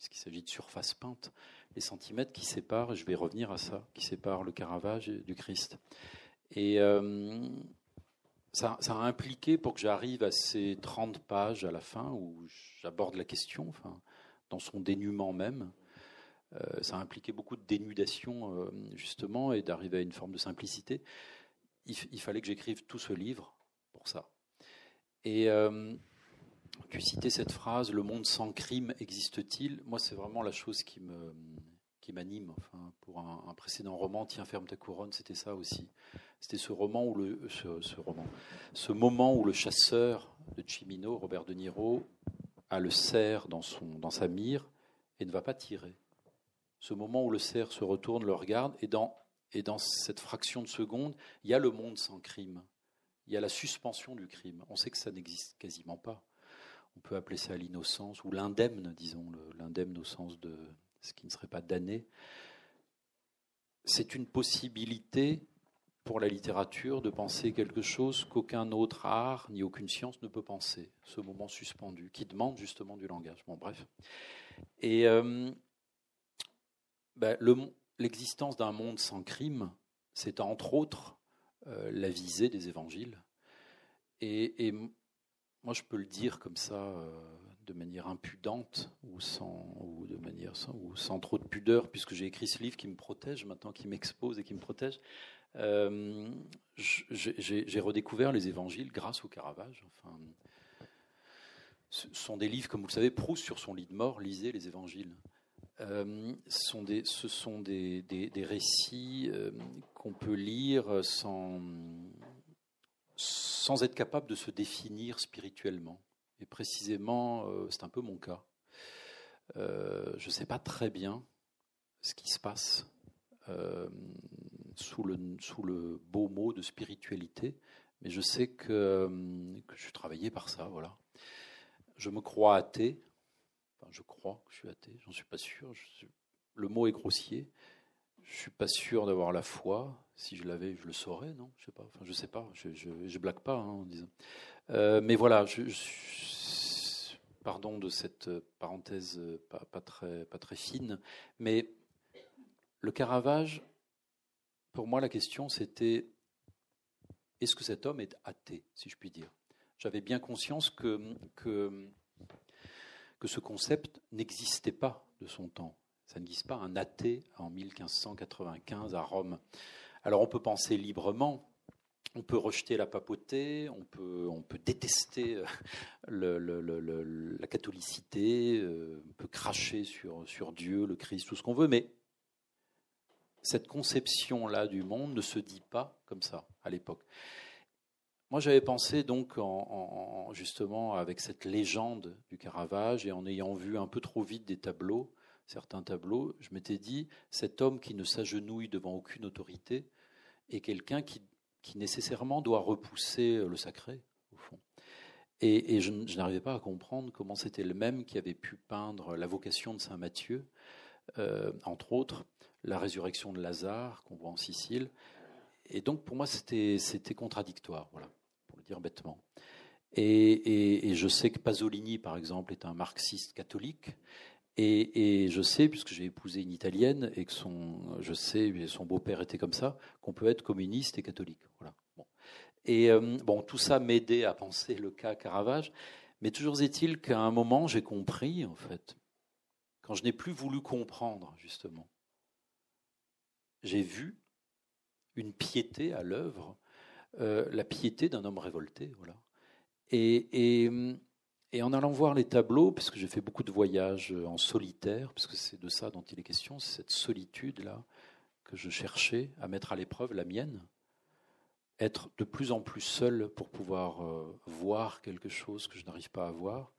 puisqu'il s'agit de surface peinte, les centimètres qui séparent, et je vais revenir à ça, qui séparent le Caravage du Christ. Et euh, ça, a impliqué pour que j'arrive à ces 30 pages à la fin où j'aborde la question, dans son dénuement même. Euh, ça a impliqué beaucoup de dénudation, euh, justement, et d'arriver à une forme de simplicité. Il, fallait que j'écrive tout ce livre pour ça. Et tu citais cette phrase, le monde sans crime existe-t-il? Moi, c'est vraiment la chose qui me qui m'anime. Enfin, pour un, précédent roman, Tiens, ferme ta couronne, c'était ça aussi. C'était ce roman où ce, ce moment où le chasseur de Chimino, Robert De Niro, a le cerf dans sa mire et ne va pas tirer. Ce moment où le cerf se retourne, le regarde et dans et dans cette fraction de seconde, il y a le monde sans crime. Il y a la suspension du crime. On sait que ça n'existe quasiment pas on peut appeler ça l'innocence, ou l'indemne, disons, l'indemne au sens de ce qui ne serait pas damné. C'est une possibilité pour la littérature de penser quelque chose qu'aucun autre art ni aucune science ne peut penser, ce moment suspendu, qui demande justement du langage. Bon, bref. Et euh, ben, l'existence d'un monde sans crime, c'est entre autres euh, la visée des évangiles. Et, moi, je peux le dire comme ça, euh, de manière impudente ou de manière ou sans trop de pudeur, puisque j'ai écrit ce livre qui me protège maintenant, qui m'expose et qui me protège. Euh, j'ai redécouvert les évangiles grâce au Caravage. Enfin, ce sont des livres, comme vous le savez, Proust sur son lit de mort lisez les évangiles. Euh, ce sont des, récits qu'on peut lire sans, sans être capable de se définir spirituellement. Et précisément, euh, c'est un peu mon cas. Euh, je ne sais pas très bien ce qui se passe euh, sous, le, sous le beau mot de spiritualité, mais je sais que, que je suis travaillé par ça. Voilà. Je me crois athée. Enfin, je crois que je suis athée, j'en suis pas sûr. le mot est grossier. Je suis pas sûr d'avoir la foi. Si je l'avais, je le saurais, non? Je sais pas. Enfin, je sais pas. Je, je, blague pas hein, en disant. Euh, mais voilà. Pardon de cette parenthèse pas, pas, très pas très fine, mais le Caravage, pour moi, la question c'était est-ce que cet homme est athée, si je puis dire? J'avais bien conscience que, que ce concept n'existait pas de son temps. Ça ne guise pas un athée en 1595 à Rome. Alors on peut penser librement, on peut rejeter la papauté, on peut, on peut détester euh, la catholicité, euh, on peut cracher sur, sur Dieu, le Christ, tout ce qu'on veut, mais cette conception-là du monde ne se dit pas comme ça à l'époque. Moi, j'avais pensé donc, en, justement, avec cette légende du Caravage et en ayant vu un peu trop vite des tableaux, certains tableaux, je m'étais dit, cet homme qui ne s'agenouille devant aucune autorité est quelqu'un qui, qui nécessairement doit repousser le sacré, au fond. Et, je, n'arrivais pas à comprendre comment c'était le même qui avait pu peindre la vocation de Saint Matthieu, euh, entre autres, la résurrection de Lazare qu'on voit en Sicile. Et donc pour moi c'était contradictoire, voilà, pour le dire bêtement. Et, je sais que Pasolini, par exemple, est un marxiste catholique. Et, je sais, puisque j'ai épousé une italienne et que son, je sais, son beau-père était comme ça, qu'on peut être communiste et catholique. Voilà. Et euh, bon, tout ça m'aidait à penser le cas Caravage. Mais toujours est-il qu'à un moment, j'ai compris, en fait, quand je n'ai plus voulu comprendre, justement, j'ai vu une piété à l'œuvre, euh, la piété d'un homme révolté. Voilà. Et, en allant voir les tableaux, puisque j'ai fait beaucoup de voyages en solitaire, puisque c'est de ça dont il est question, c'est cette solitude-là que je cherchais à mettre à l'épreuve, la mienne, être de plus en plus seul pour pouvoir euh, voir quelque chose que je n'arrive pas à voir,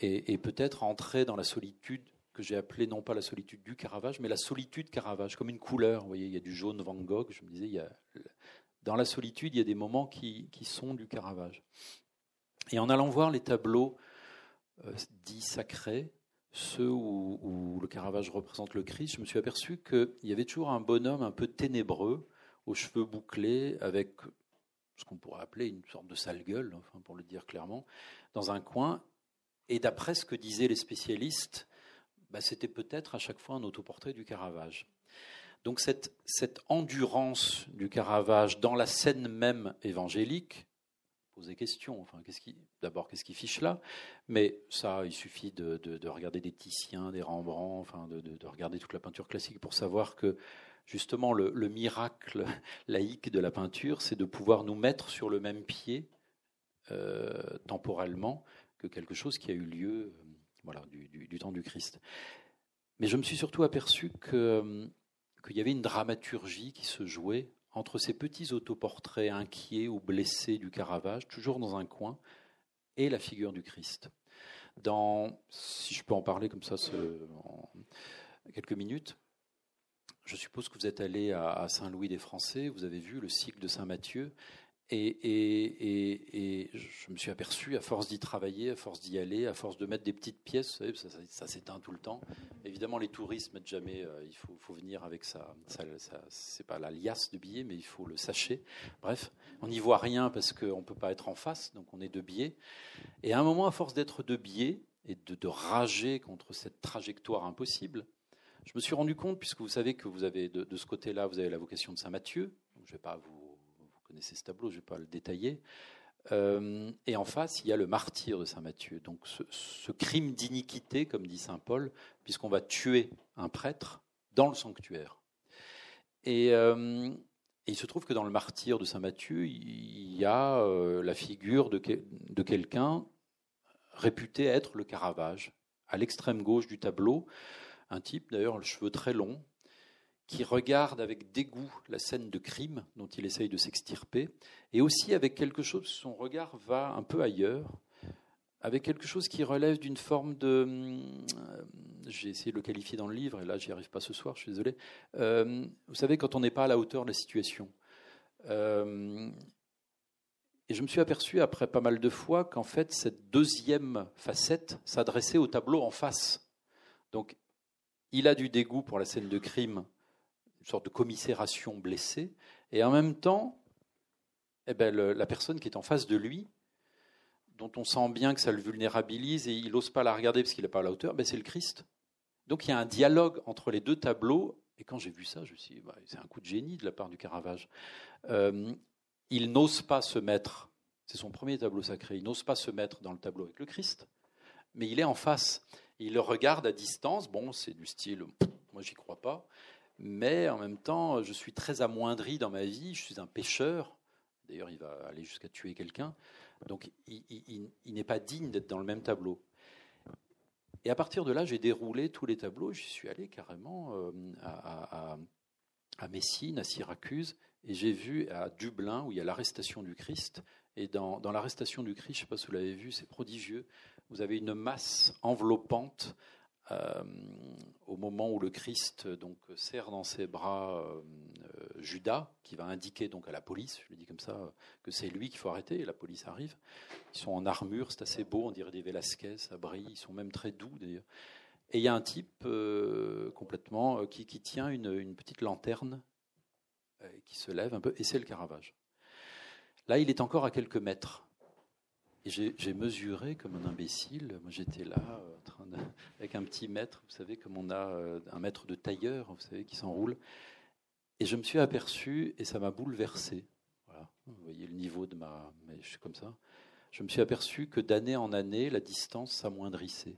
et peut-être entrer dans la solitude que j'ai appelée non pas la solitude du Caravage, mais la solitude Caravage, comme une couleur. Vous voyez, il y a du jaune Van Gogh, je me disais, il y a, dans la solitude, il y a des moments qui, qui sont du Caravage. Et en allant voir les tableaux euh, dits sacrés, ceux où, où, le Caravage représente le Christ, je me suis aperçu qu'il y avait toujours un bonhomme un peu ténébreux, aux cheveux bouclés, avec ce qu'on pourrait appeler une sorte de sale gueule, enfin pour le dire clairement, dans un coin. Et d'après ce que disaient les spécialistes, bah, c'était peut-être à chaque fois un autoportrait du Caravage. Donc cette, endurance du Caravage dans la scène même évangélique, poser question. D'abord, qu'est-ce qui fiche là? Mais ça, il suffit de, de, regarder des Titiens, des Rembrandt, enfin, de, de, regarder toute la peinture classique pour savoir que justement le, miracle <laughs> laïque de la peinture, c'est de pouvoir nous mettre sur le même pied euh, temporellement que quelque chose qui a eu lieu, voilà, du, temps du Christ. Mais je me suis surtout aperçu euh, qu'il y avait une dramaturgie qui se jouait entre ces petits autoportraits inquiets ou blessés du Caravage, toujours dans un coin, et la figure du Christ. Dans, si je peux en parler comme ça en quelques minutes, je suppose que vous êtes allé à Saint-Louis des Français, vous avez vu le cycle de Saint Matthieu, et, je me suis aperçu, à force d'y travailler, à force d'y aller, à force de mettre des petites pièces, ça, s'éteint tout le temps. Évidemment, les touristes mettent jamais, euh, il faut, venir avec ça. ça, c'est pas la liasse de billets, mais il faut le sachet. Bref, on n'y voit rien parce qu'on ne peut pas être en face, donc on est de biais. Et à un moment, à force d'être de biais et de, rager contre cette trajectoire impossible, je me suis rendu compte, puisque vous savez que vous avez de, de ce côté-là, vous avez la vocation de Saint Matthieu, je ne vais pas vous connaissez ce tableau, je ne vais pas le détailler. Euh, et en face, il y a le martyr de Saint Matthieu. Donc ce, crime d'iniquité, comme dit Saint Paul, puisqu'on va tuer un prêtre dans le sanctuaire. Euh, et, il se trouve que dans le martyr de Saint Matthieu, il y a euh, la figure de, de quelqu'un réputé être le Caravage. À l'extrême gauche du tableau, un type d'ailleurs, le cheveu très long, qui regarde avec dégoût la scène de crime dont il essaye de s'extirper, et aussi avec quelque chose, son regard va un peu ailleurs, avec quelque chose qui relève d'une forme de... Euh, j'ai essayé de le qualifier dans le livre, et là j'y arrive pas ce soir, je suis désolé. Euh, vous savez, quand on n'est pas à la hauteur de la situation. Euh, et je me suis aperçu après pas mal de fois qu'en fait cette deuxième facette s'adressait au tableau en face. Donc il a du dégoût pour la scène de crime une sorte de commisération blessée, et en même temps, eh ben, la personne qui est en face de lui, dont on sent bien que ça le vulnérabilise et il n'ose pas la regarder parce qu'il n'est pas à la hauteur, ben, c'est le Christ. Donc il y a un dialogue entre les deux tableaux, et quand j'ai vu ça, je me suis dit, bah, c'est un coup de génie de la part du Caravage. Euh, il n'ose pas se mettre, c'est son premier tableau sacré, il n'ose pas se mettre dans le tableau avec le Christ, mais il est en face. Il le regarde à distance, bon, c'est du style, moi j'y crois pas, mais en même temps, je suis très amoindri dans ma vie, je suis un pêcheur, d'ailleurs il va aller jusqu'à tuer quelqu'un, donc il, n'est pas digne d'être dans le même tableau. Et à partir de là, j'ai déroulé tous les tableaux, j'y suis allé carrément euh, à, Messine, à Syracuse, et j'ai vu à Dublin, où il y a l'arrestation du Christ, et dans, dans l'arrestation du Christ, je ne sais pas si vous l'avez vu, c'est prodigieux, vous avez une masse enveloppante au moment où le Christ donc serre dans ses bras Judas, qui va indiquer donc à la police, je le dis comme ça, que c'est lui qu'il faut arrêter. Et la police arrive. Ils sont en armure, c'est assez beau, on dirait des Velasquez, ça brille. Ils sont même très doux d'ailleurs. Et il y a un type complètement qui, qui, tient une, une petite lanterne qui se lève un peu, et c'est le Caravage. Là, il est encore à quelques mètres. J'ai mesuré comme un imbécile. Moi, j'étais là, euh, en train <laughs> avec un petit mètre, vous savez, comme on a euh, un mètre de tailleur, vous savez, qui s'enroule. Et je me suis aperçu, et ça m'a bouleversé. Voilà, vous voyez le niveau de ma. Je suis comme ça. Je me suis aperçu que d'année en année, la distance s'amoindrissait.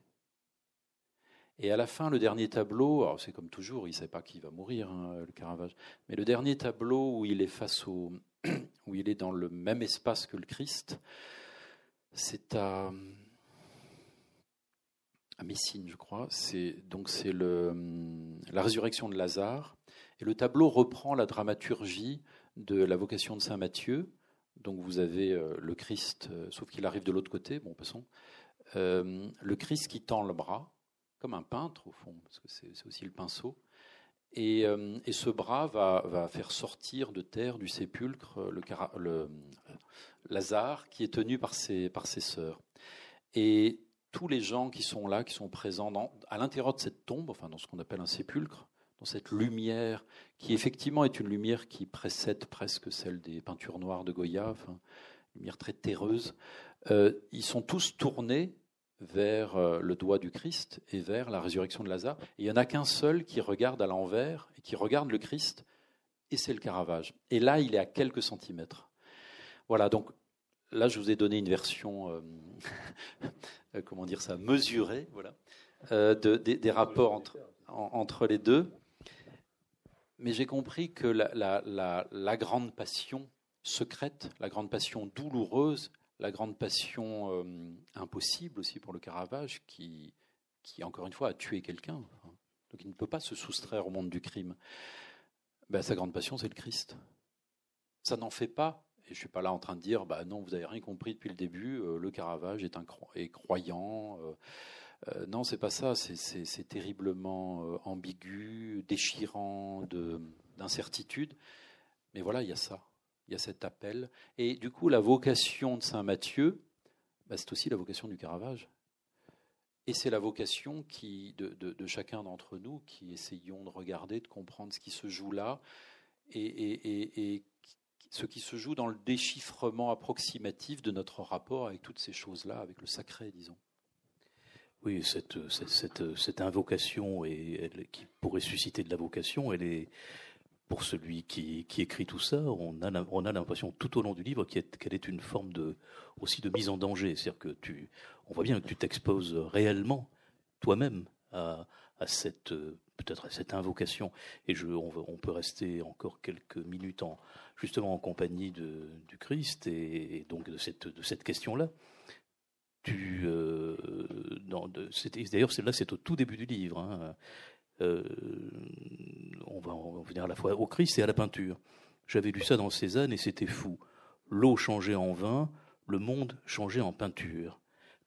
Et à la fin, le dernier tableau, c'est comme toujours, il ne sait pas qui va mourir, hein, le Caravage, mais le dernier tableau où il est face au, <clears throat> où il est dans le même espace que le Christ, c'est à, Messine, je crois. C'est donc c'est la résurrection de Lazare, et le tableau reprend la dramaturgie de la vocation de saint Matthieu. Donc vous avez euh, le Christ, euh, sauf qu'il arrive de l'autre côté. Bon, passons. Euh, le Christ qui tend le bras comme un peintre au fond, parce que c'est aussi le pinceau. Et, euh, ce bras va, faire sortir de terre du sépulcre le, le, Lazare qui est tenu par ses, par ses sœurs. Et tous les gens qui sont là, qui sont présents à l'intérieur de cette tombe, enfin dans ce qu'on appelle un sépulcre, dans cette lumière qui effectivement est une lumière qui précède presque celle des peintures noires de Goya, une lumière très terreuse, euh, ils sont tous tournés vers euh, le doigt du Christ et vers la résurrection de Lazare. il n'y en a qu'un seul qui regarde à l'envers et qui regarde le Christ, et c'est le Caravage. Et là, il est à quelques centimètres. Voilà, donc là, je vous ai donné une version, euh, <laughs> comment dire ça, mesurée, voilà, euh, des, rapports entre les deux. Mais j'ai compris que la grande passion secrète, la grande passion douloureuse, la grande passion euh, impossible aussi pour le Caravage, qui, qui encore une fois a tué quelqu'un. Donc il ne peut pas se soustraire au monde du crime. Ben, sa grande passion, c'est le Christ. Ça n'en fait pas, et je ne suis pas là en train de dire, bah non, vous n'avez rien compris depuis le début, euh, le Caravage est, un est croyant. Euh, euh, non, c'est pas ça, c'est terriblement ambigu, déchirant d'incertitude. Mais voilà, il y a ça il y a cet appel. Et du coup, la vocation de Saint Matthieu, bah, c'est aussi la vocation du Caravage. Et c'est la vocation de, chacun d'entre nous qui essayons de regarder, de comprendre ce qui se joue là, et, ce qui se joue dans le déchiffrement approximatif de notre rapport avec toutes ces choses-là, avec le sacré, disons. Oui, cette, cette, invocation et, qui pourrait susciter de la vocation, elle est, pour celui qui, écrit tout ça, on a, on a l'impression tout au long du livre qu'elle est une forme de, aussi de mise en danger. C'est-à-dire que tu, on voit bien que tu t'exposes réellement toi-même à, cette, peut-être à cette invocation. Et on, peut rester encore quelques minutes en, justement en compagnie de, du Christ et, donc de cette, de cette question-là. Tu, euh, d'ailleurs, là, c'est au tout début du livre. Hein. Euh, on va en venir à la fois au Christ et à la peinture. J'avais lu ça dans Cézanne et c'était fou. L'eau changeait en vin, le monde changeait en peinture.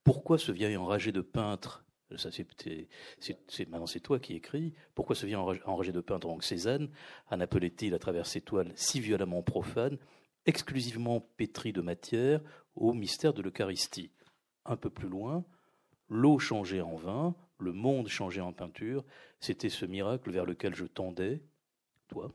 Pourquoi ce vieil enragé de peintre ça c'est maintenant c'est toi qui écris. Pourquoi ce vieil enragé de peintre donc Cézanne en appelait-il à travers ses toiles si violemment profanes, exclusivement pétri de matière, au mystère de l'Eucharistie? Un peu plus loin, l'eau changeait en vin, le monde changeait en peinture, c'était ce miracle vers lequel je tendais, toi.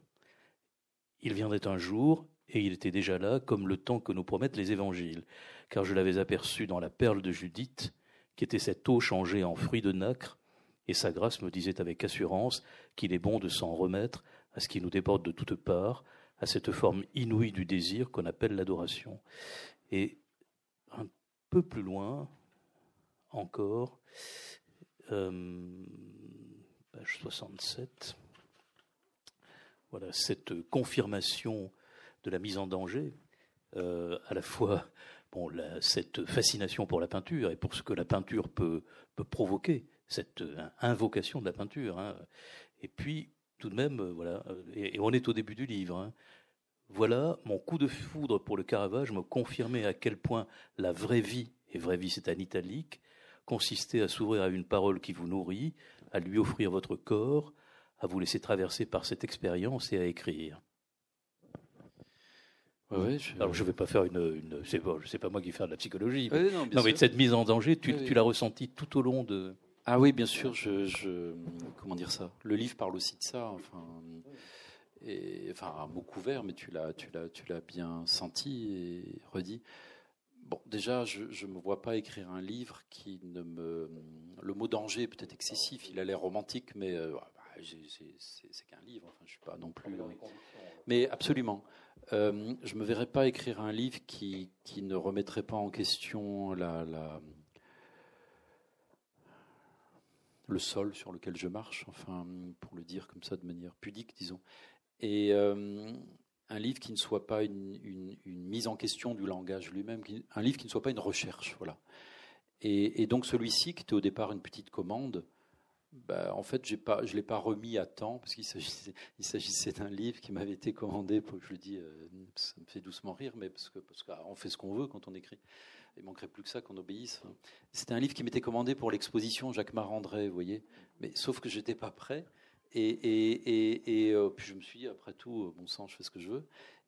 Il viendrait un jour, et il était déjà là, comme le temps que nous promettent les évangiles, car je l'avais aperçu dans la perle de Judith, qui était cette eau changée en fruit de nacre, et sa grâce me disait avec assurance qu'il est bon de s'en remettre à ce qui nous déborde de toutes parts, à cette forme inouïe du désir qu'on appelle l'adoration. Et un peu plus loin encore, page 67. Voilà, cette confirmation de la mise en danger, euh, à la fois bon, cette fascination pour la peinture et pour ce que la peinture peut, peut provoquer, cette euh, invocation de la peinture. Hein. Et puis, tout de même, voilà, et, on est au début du livre. Hein. Voilà, mon coup de foudre pour le Caravage me confirmait à quel point la vraie vie, et vraie vie c'est un italique, consistait à s'ouvrir à une parole qui vous nourrit, à lui offrir votre corps, à vous laisser traverser par cette expérience et à écrire. je... Alors je ne vais pas faire une, une c'est bon, pas moi qui vais faire de la psychologie. non, mais cette mise en danger, tu, tu l'as ressentie tout au long de. Ah oui, bien sûr. Je, je, comment dire ça? Le livre parle aussi de ça. Enfin, et, enfin un mot couvert, mais tu l'as, tu l'as, tu l'as bien senti et redit. Bon, déjà, je ne me vois pas écrire un livre qui ne me. Le mot danger est peut-être excessif. Il a l'air romantique, mais euh, bah, c'est qu'un livre. Enfin, je suis pas non plus. Mais absolument. Euh, je me verrais pas écrire un livre qui, qui ne remettrait pas en question la, la, le sol sur lequel je marche, enfin, pour le dire comme ça de manière pudique, disons. Et euh, un livre qui ne soit pas une, mise en question du langage lui-même, un livre qui ne soit pas une recherche, voilà. Et, donc celui-ci, qui était au départ une petite commande, bah, en fait, je ne l'ai pas remis à temps, parce qu'il s'agissait, d'un livre qui m'avait été commandé, pour, je le dis, euh, ça me fait doucement rire, mais parce qu'on parce qu'on fait ce qu'on veut quand on écrit. Il manquerait plus que ça qu'on obéisse. C'était un livre qui m'était commandé pour l'exposition Jacques Marandré, vous voyez. Mais sauf que j'étais pas prêt. Et, euh, puis je me suis dit, après tout, euh, bon sang, je fais ce que je veux.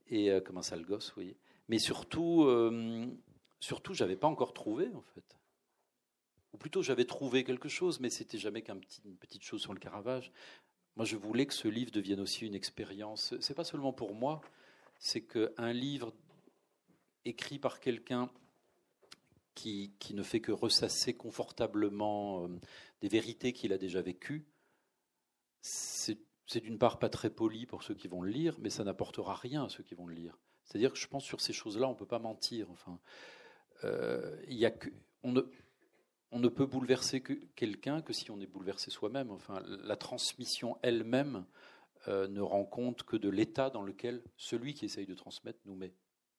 Et euh, comme un sale gosse, vous voyez. Mais surtout, surtout, j'avais pas encore trouvé, en fait. Ou plutôt, j'avais trouvé quelque chose, mais c'était jamais qu'une petit, petite chose sur le Caravage. Moi, je voulais que ce livre devienne aussi une expérience. C'est pas seulement pour moi, c'est qu'un livre écrit par quelqu'un qui, ne fait que ressasser confortablement des vérités qu'il a déjà vécues, c'est d'une part pas très poli pour ceux qui vont le lire, mais ça n'apportera rien à ceux qui vont le lire. C'est-à-dire que je pense sur ces choses-là, on ne peut pas mentir. Enfin, euh, y a que, on, ne, on ne peut bouleverser que quelqu'un que si on est bouleversé soi-même. Enfin, la transmission elle-même euh, ne rend compte que de l'état dans lequel celui qui essaye de transmettre nous met.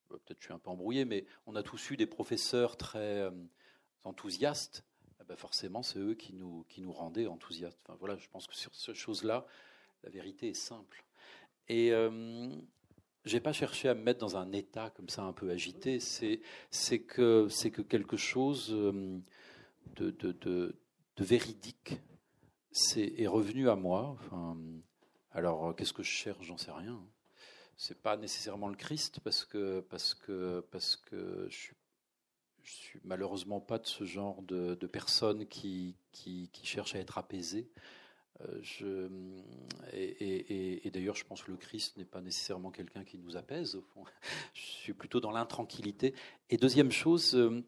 Peut-être je suis un peu embrouillé, mais on a tous eu des professeurs très euh, enthousiastes. Ben forcément, c'est eux qui nous, qui nous rendaient enthousiastes. Enfin, voilà, je pense que sur ces choses-là, la vérité est simple. Et euh, je n'ai pas cherché à me mettre dans un état comme ça un peu agité. C'est, c'est, que, c'est que quelque chose de, de, de, de véridique c'est, est revenu à moi. Enfin, alors, qu'est-ce que je cherche? J'en sais rien c'est pas nécessairement le Christ parce que parce que parce que je suis je suis malheureusement pas de ce genre de, personne qui, qui, cherche à être apaisé. Euh, et, d'ailleurs, je pense que le Christ n'est pas nécessairement quelqu'un qui nous apaise. Au fond. Je suis plutôt dans l'intranquillité. Et deuxième chose, euh,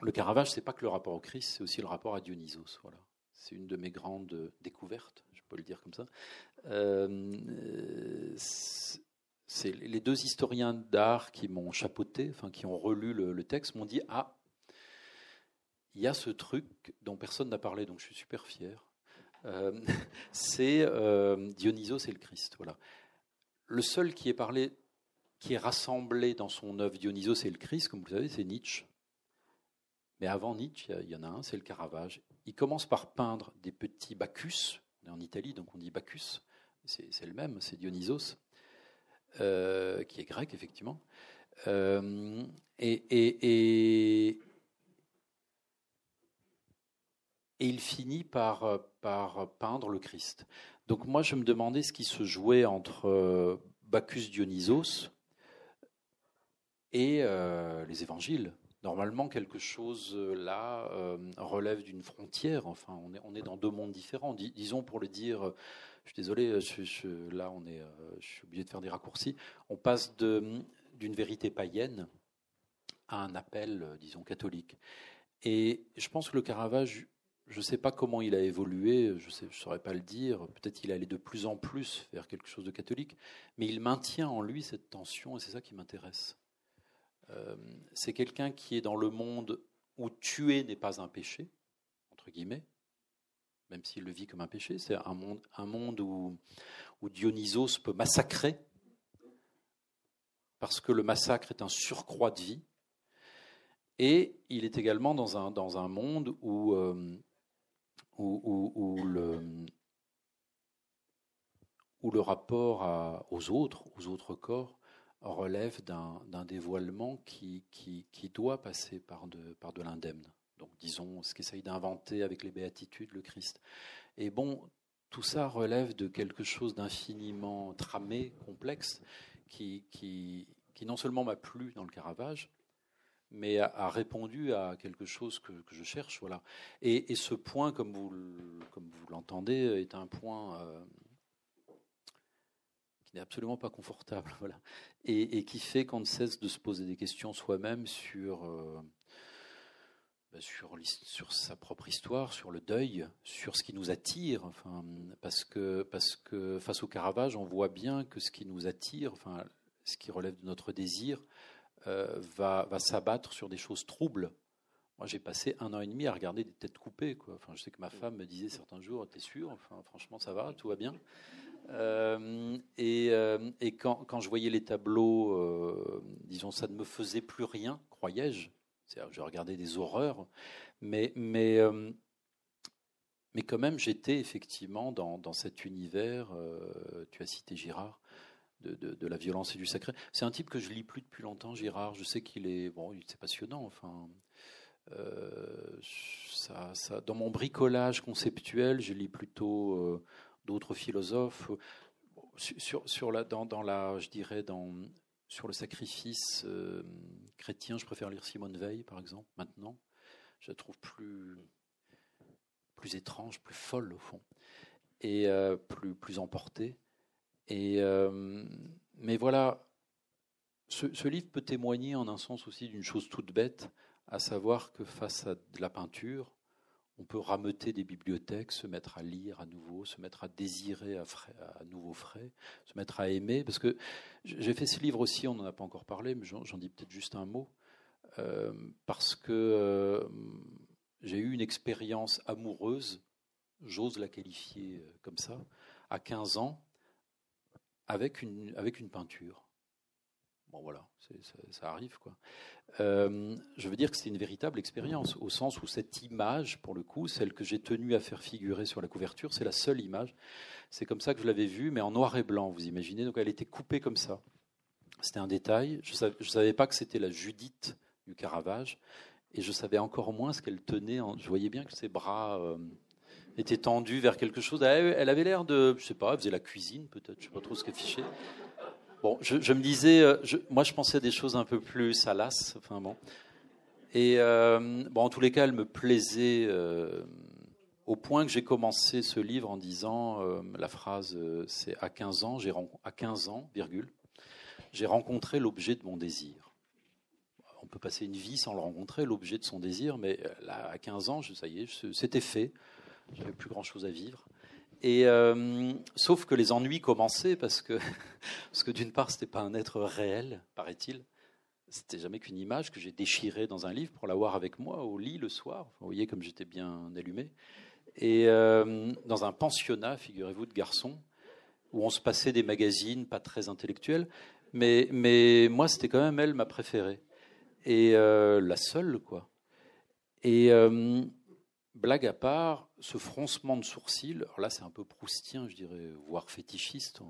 le Caravage, c'est pas que le rapport au Christ, c'est aussi le rapport à Dionysos. Voilà, c'est une de mes grandes découvertes, je peux le dire comme ça. Euh, c'est les deux historiens d'art qui m'ont chapeauté, enfin qui ont relu le, texte, m'ont dit ah, il y a ce truc dont personne n'a parlé, donc je suis super fier. Euh, <laughs> c'est euh, Dionysos et le Christ. Voilà. Le seul qui est parlé, qui est rassemblé dans son œuvre Dionysos et le Christ, comme vous savez, c'est Nietzsche. Mais avant Nietzsche, il y en a un, c'est le Caravage. Il commence par peindre des petits Bacchus. On est en Italie, donc on dit Bacchus. C'est le même, c'est Dionysos. Euh, qui est grec, effectivement. Euh, et, et, et, il finit par, par peindre le Christ. Donc moi, je me demandais ce qui se jouait entre euh, Bacchus Dionysos et les évangiles. Normalement, quelque chose là relève d'une frontière. Enfin, on est, on est dans deux mondes différents. disons, pour le dire je suis désolé, euh, là on est, euh, je suis obligé de faire des raccourcis. On passe d'une vérité païenne à un appel, euh, disons, catholique. Et je pense que le Caravage, je ne sais pas comment il a évolué, je ne saurais pas le dire, peut-être qu'il allait de plus en plus vers quelque chose de catholique, mais il maintient en lui cette tension et c'est ça qui m'intéresse. c'est quelqu'un qui est dans le monde où tuer n'est pas un péché, entre guillemets, même s'il le vit comme un péché. C'est un monde, où, Dionysos peut massacrer, parce que le massacre est un surcroît de vie. Et il est également dans un, monde où, euh, où, le, rapport aux autres, aux autres corps, relève d'un dévoilement qui, doit passer par de l'indemne. Disons ce qu'essaye d'inventer avec les béatitudes le Christ. Et bon, tout ça relève de quelque chose d'infiniment tramé, complexe, qui, qui, qui non seulement m'a plu dans le Caravage, mais a, répondu à quelque chose que, je cherche. Voilà. Et, ce point, comme vous, comme vous l'entendez, est un point euh, qui n'est absolument pas confortable. <laughs> Voilà. Et, qui fait qu'on ne cesse de se poser des questions soi-même sur, euh, sur, sur, sa propre histoire, sur le deuil, sur ce qui nous attire. Enfin, parce, que, parce que face au Caravage, on voit bien que ce qui nous attire, enfin, ce qui relève de notre désir, euh, va, va s'abattre sur des choses troubles. Moi, j'ai passé un an et demi à regarder des têtes coupées. Enfin, je sais que ma femme me disait certains jours, t'es sûr? Enfin, Franchement, ça va, tout va bien. Euh, et, euh, et quand, quand, je voyais les tableaux, disons, ça ne me faisait plus rien, croyais-je. Je regardais des horreurs, mais, mais, mais quand même, j'étais effectivement dans, dans cet univers. tu as cité Girard de, la violence et du sacré. C'est un type que je lis plus depuis longtemps, Girard. Je sais qu'il est bon, c'est passionnant. Enfin, euh, ça, dans mon bricolage conceptuel, je lis plutôt euh, d'autres philosophes. Sur, sur la, dans, dans, la, je dirais dans sur le sacrifice euh, chrétien, je préfère lire Simone Veil, par exemple. Maintenant, je la trouve plus plus étrange, plus folle au fond, et plus plus emportée. Et, euh, mais voilà, ce, livre peut témoigner en un sens aussi d'une chose toute bête, à savoir que face à de la peinture, on peut rameuter des bibliothèques, se mettre à lire à nouveau, se mettre à désirer à, nouveau frais, se mettre à aimer. Parce que j'ai fait ce livre aussi, on n'en a pas encore parlé, mais j'en dis peut-être juste un mot. Euh, parce que euh, j'ai eu une expérience amoureuse, j'ose la qualifier comme ça, à 15 ans, avec une peinture. Bon voilà, ça, arrive quoi. Euh, je veux dire que c'est une véritable expérience, au sens où cette image, pour le coup, celle que j'ai tenu à faire figurer sur la couverture, c'est la seule image. C'est comme ça que je l'avais vue, mais en noir et blanc, vous imaginez. Donc elle était coupée comme ça. C'était un détail. Je ne savais, pas que c'était la Judith du Caravage, et je savais encore moins ce qu'elle tenait. En, je voyais bien que ses bras euh, était tendue vers quelque chose. Elle avait l'air de, je sais pas, elle faisait la cuisine peut-être, je sais pas trop ce qu'elle. Bon, je, me disais, euh, moi je pensais des choses un peu plus salaces, enfin bon. Et euh, bon, en tous les cas, elle me plaisait euh, au point que j'ai commencé ce livre en disant, la phrase c'est à 15 ans, j'ai à 15 ans, virgule, j'ai rencontré l'objet de mon désir. On peut passer une vie sans le rencontrer, l'objet de son désir, mais à 15 ans, ça y est, c'était fait. J'avais plus grand chose à vivre. Et euh, sauf que les ennuis commençaient parce que, <laughs> parce que d'une part, c'était pas un être réel, paraît-il. C'était jamais qu'une image que j'ai déchirée dans un livre pour l'avoir avec moi au lit le soir. Vous voyez comme j'étais bien allumé. Et euh, dans un pensionnat, figurez-vous, de garçons, où on se passait des magazines pas très intellectuels. Mais, mais moi, c'était quand même elle ma préférée. Et euh, la seule, quoi. Et blague à part, ce froncement de sourcils, alors là c'est un peu proustien, je dirais, voire fétichiste,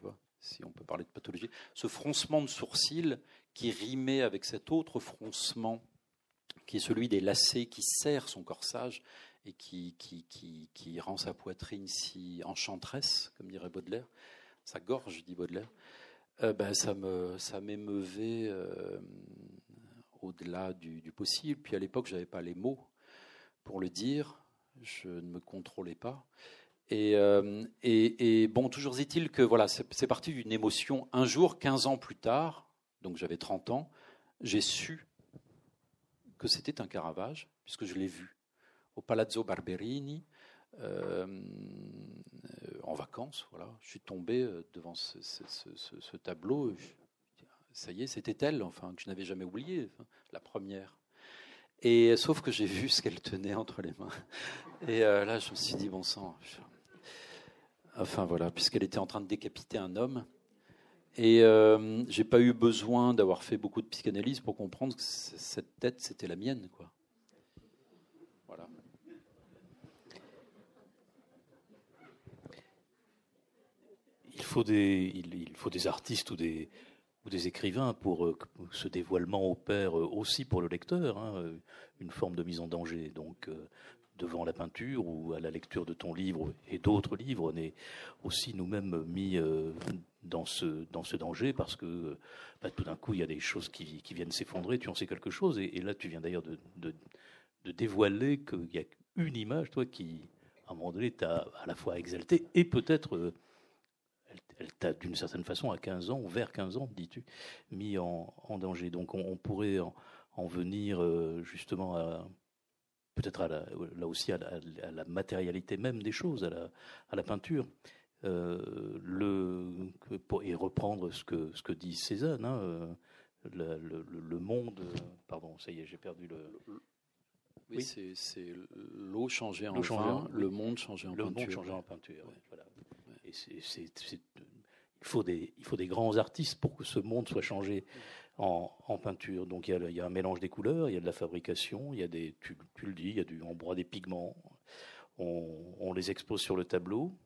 vois, si on peut parler de pathologie, ce froncement de sourcils qui rimait avec cet autre froncement qui est celui des lacets qui serrent son corsage et qui, qui, qui, rend sa poitrine si enchanteresse, comme dirait Baudelaire, sa gorge, dit Baudelaire, euh, ben, ça, me, ça m'émeuvait euh, au-delà du, du, possible. Puis à l'époque, je n'avais pas les mots pour le dire. Je ne me contrôlais pas. Et, euh, bon, toujours est-il que voilà, c'est parti d'une émotion. Un jour, 15 ans plus tard, donc j'avais 30 ans, j'ai su que c'était un Caravage, puisque je l'ai vu au Palazzo Barberini, euh, en vacances. Voilà. Je suis tombé euh, devant ce, tableau. Ça y est, c'était elle, enfin, que je n'avais jamais oublié, la première. Et sauf que j'ai vu ce qu'elle tenait entre les mains. Et euh, là, je me suis dit, bon sang. Enfin voilà, puisqu'elle était en train de décapiter un homme. Et euh, j'ai pas eu besoin d'avoir fait beaucoup de psychanalyse pour comprendre que cette tête, c'était la mienne, quoi. Voilà. Il faut des, il, faut des artistes ou des, des écrivains pour que ce dévoilement opère aussi pour le lecteur, hein, une forme de mise en danger. Donc, devant la peinture ou à la lecture de ton livre et d'autres livres, on est aussi nous-mêmes mis dans ce, dans ce danger parce que bah, tout d'un coup, il y a des choses qui, qui viennent s'effondrer, tu en sais quelque chose. Et, là, tu viens d'ailleurs de, de, de, dévoiler qu'il y a une image, toi, qui, à un moment donné, t'a à la fois exalté et peut-être, euh, elle, t'a d'une certaine façon, à 15 ans, vers 15 ans, dis-tu, mis en, en, danger. Donc on, pourrait en, venir euh, justement à peut-être là aussi à la, à la, matérialité même des choses, à la, à la peinture. Euh, le, et reprendre ce que, ce que dit Cézanne, hein, euh, le, le, monde. Pardon, ça y est, j'ai perdu le. Oui, c'est l'eau changée en vin, le monde changé en le peinture. Monde changé en peinture, voilà. Il, faut des, grands artistes pour que ce monde soit changé en, peinture. Donc il y, a, un mélange des couleurs, il y a de la fabrication, il y a des, tu, le dis, il y a du, on broie des pigments, on, les expose sur le tableau,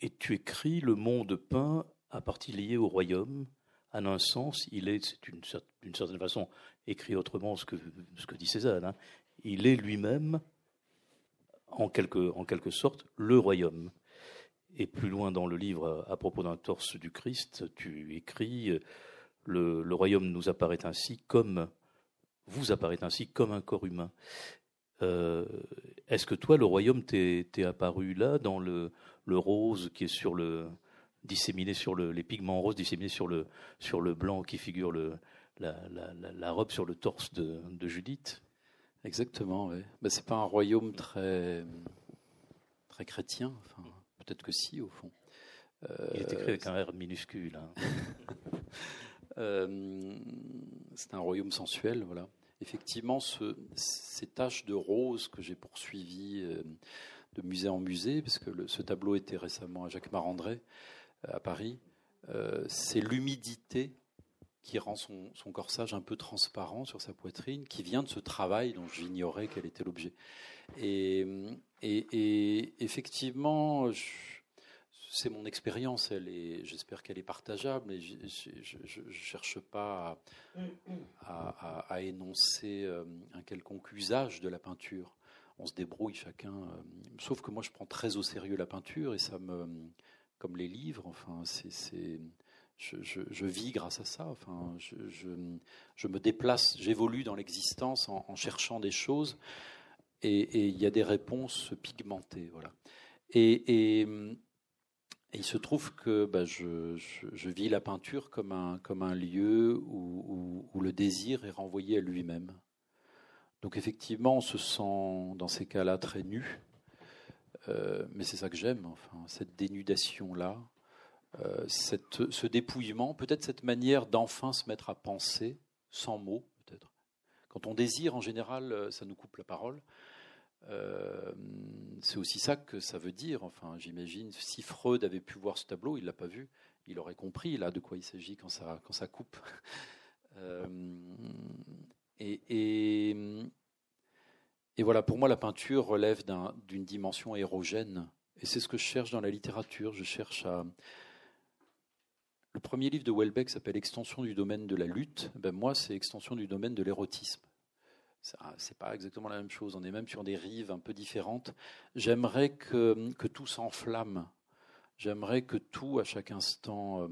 et tu écris le monde peint à partie liée au royaume. En un sens, il est, c'est d'une certaine façon écrit autrement ce que, ce que dit Cézanne, hein. il est lui-même, en quelque sorte, le royaume. Et plus loin dans le livre, à propos d'un torse du Christ, tu écris le, royaume nous apparaît ainsi comme vous apparaît ainsi comme un corps humain. Euh, est-ce que toi, le royaume t'est apparu là dans le, rose qui est sur le disséminé sur le, les pigments roses disséminés sur le, sur le blanc qui figure le, la, robe sur le torse de, Judith? Exactement, oui. Ben, c'est pas un royaume très, très chrétien. Peut-être que si, au fond. Il est écrit avec un R minuscule. Hein. <laughs> euh, c'est un royaume sensuel, voilà. Effectivement, ce, ces taches de rose que j'ai poursuivies euh, de musée en musée, parce que ce tableau était récemment à Jacques Marandré euh, à Paris, euh, c'est l'humidité qui rend son, corsage un peu transparent sur sa poitrine, qui vient de ce travail dont j'ignorais quel était l'objet. Et, et, effectivement, c'est mon expérience, elle est, j'espère qu'elle est partageable, mais je ne cherche pas à, à, énoncer euh, un quelconque usage de la peinture on se débrouille chacun. Euh, sauf que moi, je prends très au sérieux la peinture et ça me, comme les livres, enfin, c'est, je, je, vis grâce à ça. Enfin, je, je, me déplace, j'évolue dans l'existence en, cherchant des choses et il y a des réponses pigmentées, voilà. Et, il se trouve que bah, je, vis la peinture comme un, lieu où, le désir est renvoyé à lui-même. Donc effectivement, on se sent dans ces cas-là très nu, euh, mais c'est ça que j'aime, enfin, cette dénudation-là, euh, ce dépouillement, peut-être cette manière d'enfin se mettre à penser sans mots. Quand on désire, en général, euh, ça nous coupe la parole. c'est aussi ça que ça veut dire. Enfin, j'imagine, si Freud avait pu voir ce tableau, il l'a pas vu, il aurait compris là de quoi il s'agit quand ça, quand ça coupe. <laughs> Et, et, et, voilà, pour moi, la peinture relève d'une dimension érogène. Et c'est ce que je cherche dans la littérature. Je cherche à. Le premier livre de Welbeck s'appelle Extension du domaine de la lutte. Ben moi, c'est extension du domaine de l'érotisme. C'est pas exactement la même chose. On est même sur des rives un peu différentes. J'aimerais que, tout s'enflamme. J'aimerais que tout, à chaque instant, euh,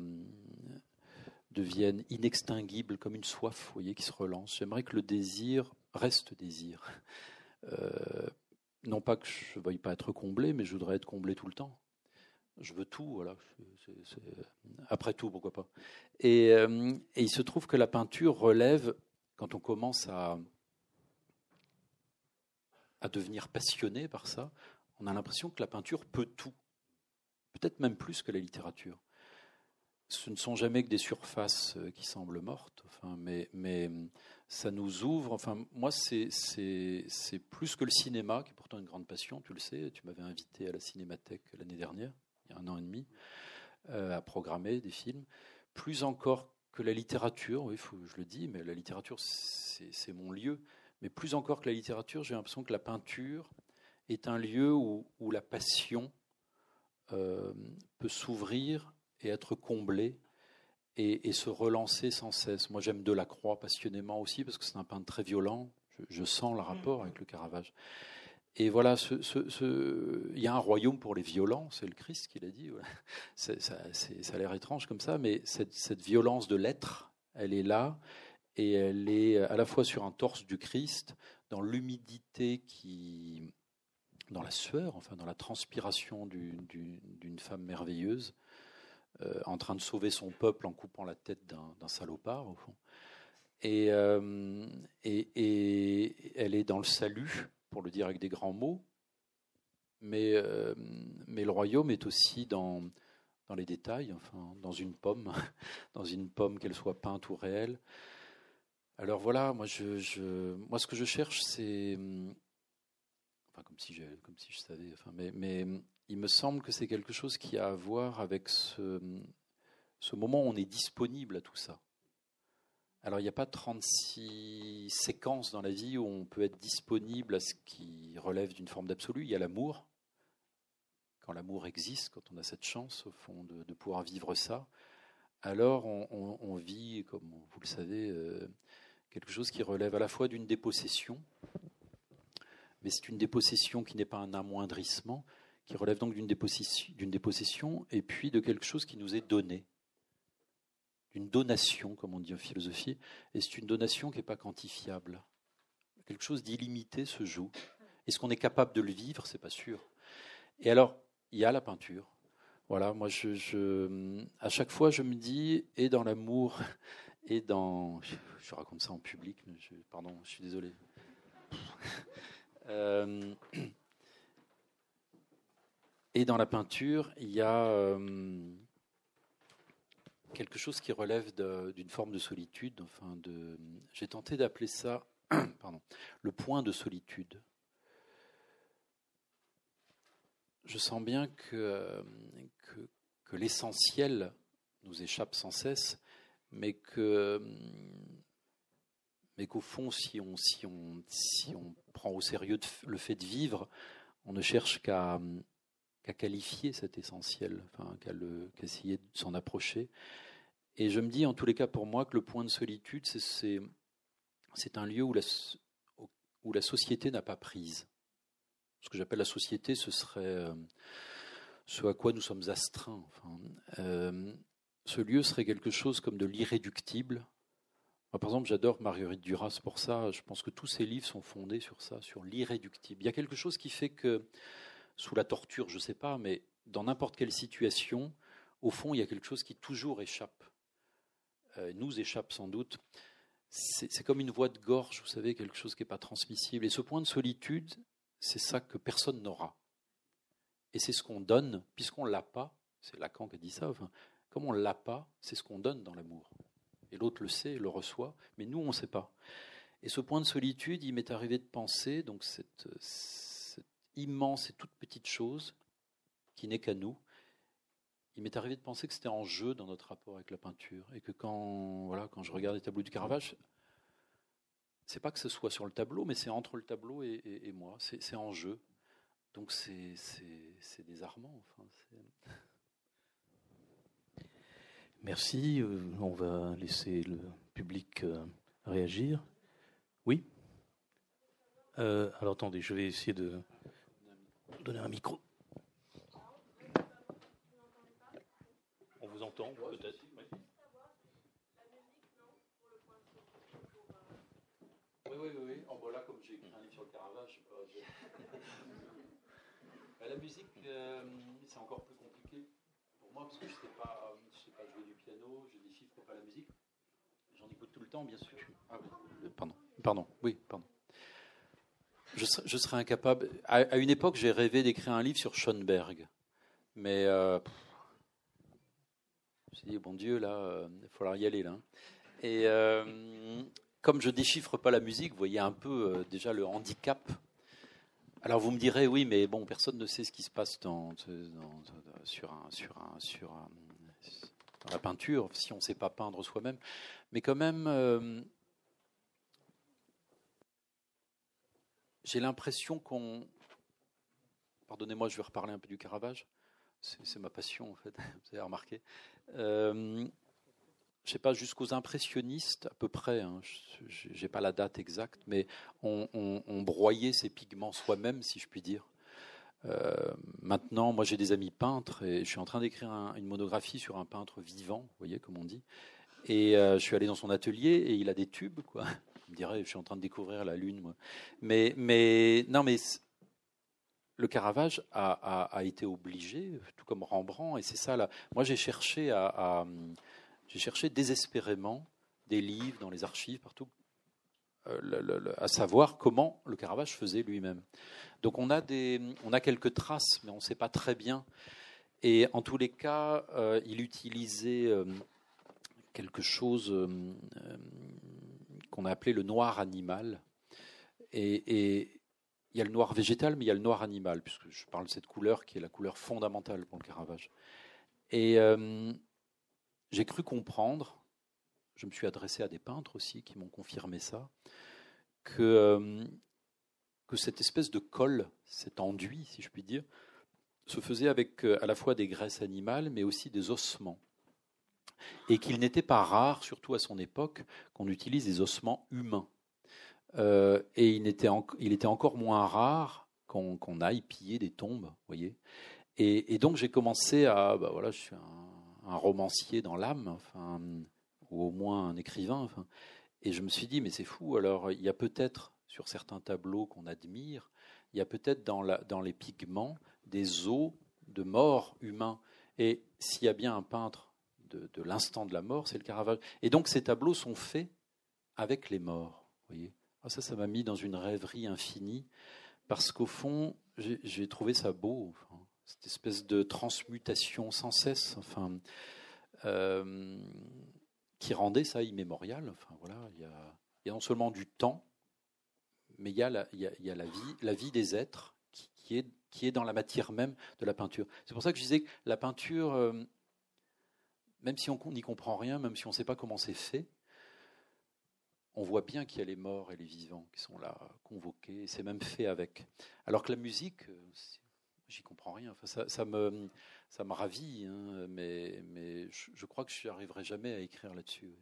deviennent inextinguibles comme une soif, vous voyez, qui se relance. J'aimerais que le désir reste désir. Euh, non pas que je ne veuille pas être comblé, mais je voudrais être comblé tout le temps. Je veux tout, voilà. Après tout, pourquoi pas. Et, euh, et, il se trouve que la peinture relève, quand on commence à, devenir passionné par ça, on a l'impression que la peinture peut tout. Peut-être même plus que la littérature ce ne sont jamais que des surfaces euh, qui semblent mortes, mais ça nous ouvre. Enfin, moi, c'est plus que le cinéma, qui est pourtant une grande passion, tu le sais. Tu m'avais invité à la Cinémathèque l'année dernière, il y a un an et demi, euh, à programmer des films. Plus encore que la littérature, oui, faut, je le dis, mais la littérature, c'est mon lieu. Mais plus encore que la littérature, j'ai l'impression que la peinture est un lieu où, où la passion euh, peut s'ouvrir et être comblé et, se relancer sans cesse. Moi, j'aime Delacroix passionnément aussi parce que c'est un peintre très violent. Je, sens le rapport avec le Caravage. Et voilà, il y a un royaume pour les violents, c'est le Christ qui l'a dit. <laughs> Ça, a l'air étrange comme ça, mais cette, violence de l'être, elle est là, et elle est à la fois sur un torse du Christ, dans l'humidité qui, dans la sueur, enfin dans la transpiration d'une femme merveilleuse, euh, en train de sauver son peuple en coupant la tête d'un salopard, au fond. Euh, et, elle est dans le salut, pour le dire avec des grands mots, mais, euh, mais le royaume est aussi dans, dans les détails, enfin, dans une pomme, <laughs> dans une pomme, qu'elle soit peinte ou réelle. Alors voilà, moi, je, moi ce que je cherche, c'est enfin comme si je, comme si je savais, enfin, mais, mais il me semble que c'est quelque chose qui a à voir avec ce, ce moment où on est disponible à tout ça. Alors il n'y a pas 36 séquences dans la vie où on peut être disponible à ce qui relève d'une forme d'absolu. Il y a l'amour, quand l'amour existe, quand on a cette chance au fond de, pouvoir vivre ça, alors on, on, vit, comme vous le savez, euh, quelque chose qui relève à la fois d'une dépossession, mais c'est une dépossession qui n'est pas un amoindrissement, qui relève donc d'une dépossession, dépossession, et puis de quelque chose qui nous est donné, d'une donation, comme on dit en philosophie, et c'est une donation qui n'est pas quantifiable. Quelque chose d'illimité se joue. Est-ce qu'on est capable de le vivre? C'est pas sûr. Et alors, il y a la peinture. Voilà, moi, je, à chaque fois, je me dis, et dans l'amour, <laughs> et dans. Je, raconte ça en public, mais pardon, je suis désolé. <laughs> Euh, <clears throat> et dans la peinture, il y a euh, quelque chose qui relève d'une forme de solitude. Enfin, j'ai tenté d'appeler ça, <clears throat> le point de solitude. Je sens bien que, que, que l'essentiel nous échappe sans cesse, mais que mais qu'au fond, si on, si, on, si on prend au sérieux le fait de vivre, on ne cherche qu'à qualifier cet essentiel, enfin, qu'à essayer de s'en approcher. Et je me dis, en tous les cas, pour moi, que le point de solitude, c'est un lieu où la, société n'a pas prise. Ce que j'appelle la société, ce serait euh, ce à quoi nous sommes astreints. Euh, ce lieu serait quelque chose comme de l'irréductible, par exemple, j'adore Marguerite Duras pour ça. Je pense que tous ses livres sont fondés sur ça, sur l'irréductible. Il y a quelque chose qui fait que, sous la torture, je ne sais pas, mais dans n'importe quelle situation, au fond, il y a quelque chose qui toujours échappe. Euh, nous échappe sans doute. C'est comme une voix de gorge, vous savez, quelque chose qui n'est pas transmissible. Et ce point de solitude, c'est ça que personne n'aura. Et c'est ce qu'on donne, puisqu'on l'a pas. C'est Lacan qui a dit ça. Comme on l'a pas, c'est ce qu'on donne dans l'amour et l'autre le sait, le reçoit, mais nous, on ne sait pas. Et ce point de solitude, il m'est arrivé de penser, donc cette, immense et toute petite chose qui n'est qu'à nous, il m'est arrivé de penser que c'était en jeu dans notre rapport avec la peinture, et que quand, voilà, quand je regarde les tableaux du Caravage, c'est pas que ce soit sur le tableau, mais c'est entre le tableau et, moi, c'est en jeu. Donc c'est désarmant. Merci. Euh, on va laisser le public euh, réagir. Oui euh, Alors attendez, je vais essayer de donner un micro. On vous entend peut-être Oui, oui, oui. En voilà, comme j'ai écrit un livre sur le Caravage, la musique, c'est encore plus compliqué pour moi parce que je ne sais pas jouer du piano, je déchiffre pas la musique. J'en écoute tout le temps, bien sûr. Ah oui, pardon, pardon, oui, pardon. Je serais, incapable. À, une époque, j'ai rêvé d'écrire un livre sur Schoenberg, mais euh, je me suis dit bon Dieu, là, euh, il va falloir y aller là. Et euh, comme je déchiffre pas la musique, vous voyez un peu euh, déjà le handicap. Alors vous me direz oui, mais bon, personne ne sait ce qui se passe dans, sur un sur un sur un dans la peinture, si on ne sait pas peindre soi-même. Mais quand même, j'ai l'impression qu'on... Pardonnez-moi, je vais reparler un peu du Caravage. C'est ma passion, en fait, <laughs> vous avez remarqué. Euh, je sais pas, jusqu'aux impressionnistes à peu près, hein, j'ai pas la date exacte, mais on, broyait ses pigments soi-même, si je puis dire. Euh, maintenant, moi j'ai des amis peintres et je suis en train d'écrire une monographie sur un peintre vivant, vous voyez comme on dit. Et euh, je suis allé dans son atelier et il a des tubes, quoi. Me dirait, je suis en train de découvrir la lune, moi. Mais, non, mais le Caravage a, été obligé, tout comme Rembrandt, et c'est ça. Moi j'ai cherché j'ai cherché désespérément des livres dans les archives, partout, euh, à savoir comment le Caravage faisait lui-même. Donc on a, des, on a quelques traces, mais on ne sait pas très bien. Et en tous les cas, euh, il utilisait euh, quelque chose qu'on a appelé le noir animal. Et, il y a le noir végétal, mais il y a le noir animal, puisque je parle de cette couleur qui est la couleur fondamentale pour le Caravage. Et j'ai cru comprendre, je me suis adressé à des peintres aussi qui m'ont confirmé ça, que, euh, cette espèce de colle, cet enduit, si je puis dire, se faisait avec euh, à la fois des graisses animales, mais aussi des ossements. Et qu'il n'était pas rare, surtout à son époque, qu'on utilise des ossements humains. Euh, et il était, encore moins rare qu'on aille piller des tombes, voyez. Et, donc j'ai commencé à, bah voilà, je suis un romancier dans l'âme, enfin, ou au moins un écrivain. Et je me suis dit, mais c'est fou, alors il y a peut-être sur certains tableaux qu'on admire, il y a peut-être dans, dans les pigments des os de mort humains. Et s'il y a bien un peintre de, l'instant de la mort, c'est le Caravage. Et donc ces tableaux sont faits avec les morts. Voyez ah, ça, ça m'a mis dans une rêverie infinie, parce qu'au fond, j'ai trouvé ça beau cette espèce de transmutation sans cesse, enfin, euh, qui rendait ça immémorial. Enfin voilà, il y, a, non seulement du temps, mais il y a la, il y a, la vie, la vie des êtres qui, est, qui est dans la matière même de la peinture. C'est pour ça que je disais que la peinture, euh, même si on n'y comprend rien, même si on ne sait pas comment c'est fait, on voit bien qu'il y a les morts et les vivants qui sont là convoqués, c'est même fait avec. Alors que la musique, euh, j'y comprends rien. Ça, me, ça ravit, hein, mais, je, crois que je n'y arriverai jamais à écrire là-dessus.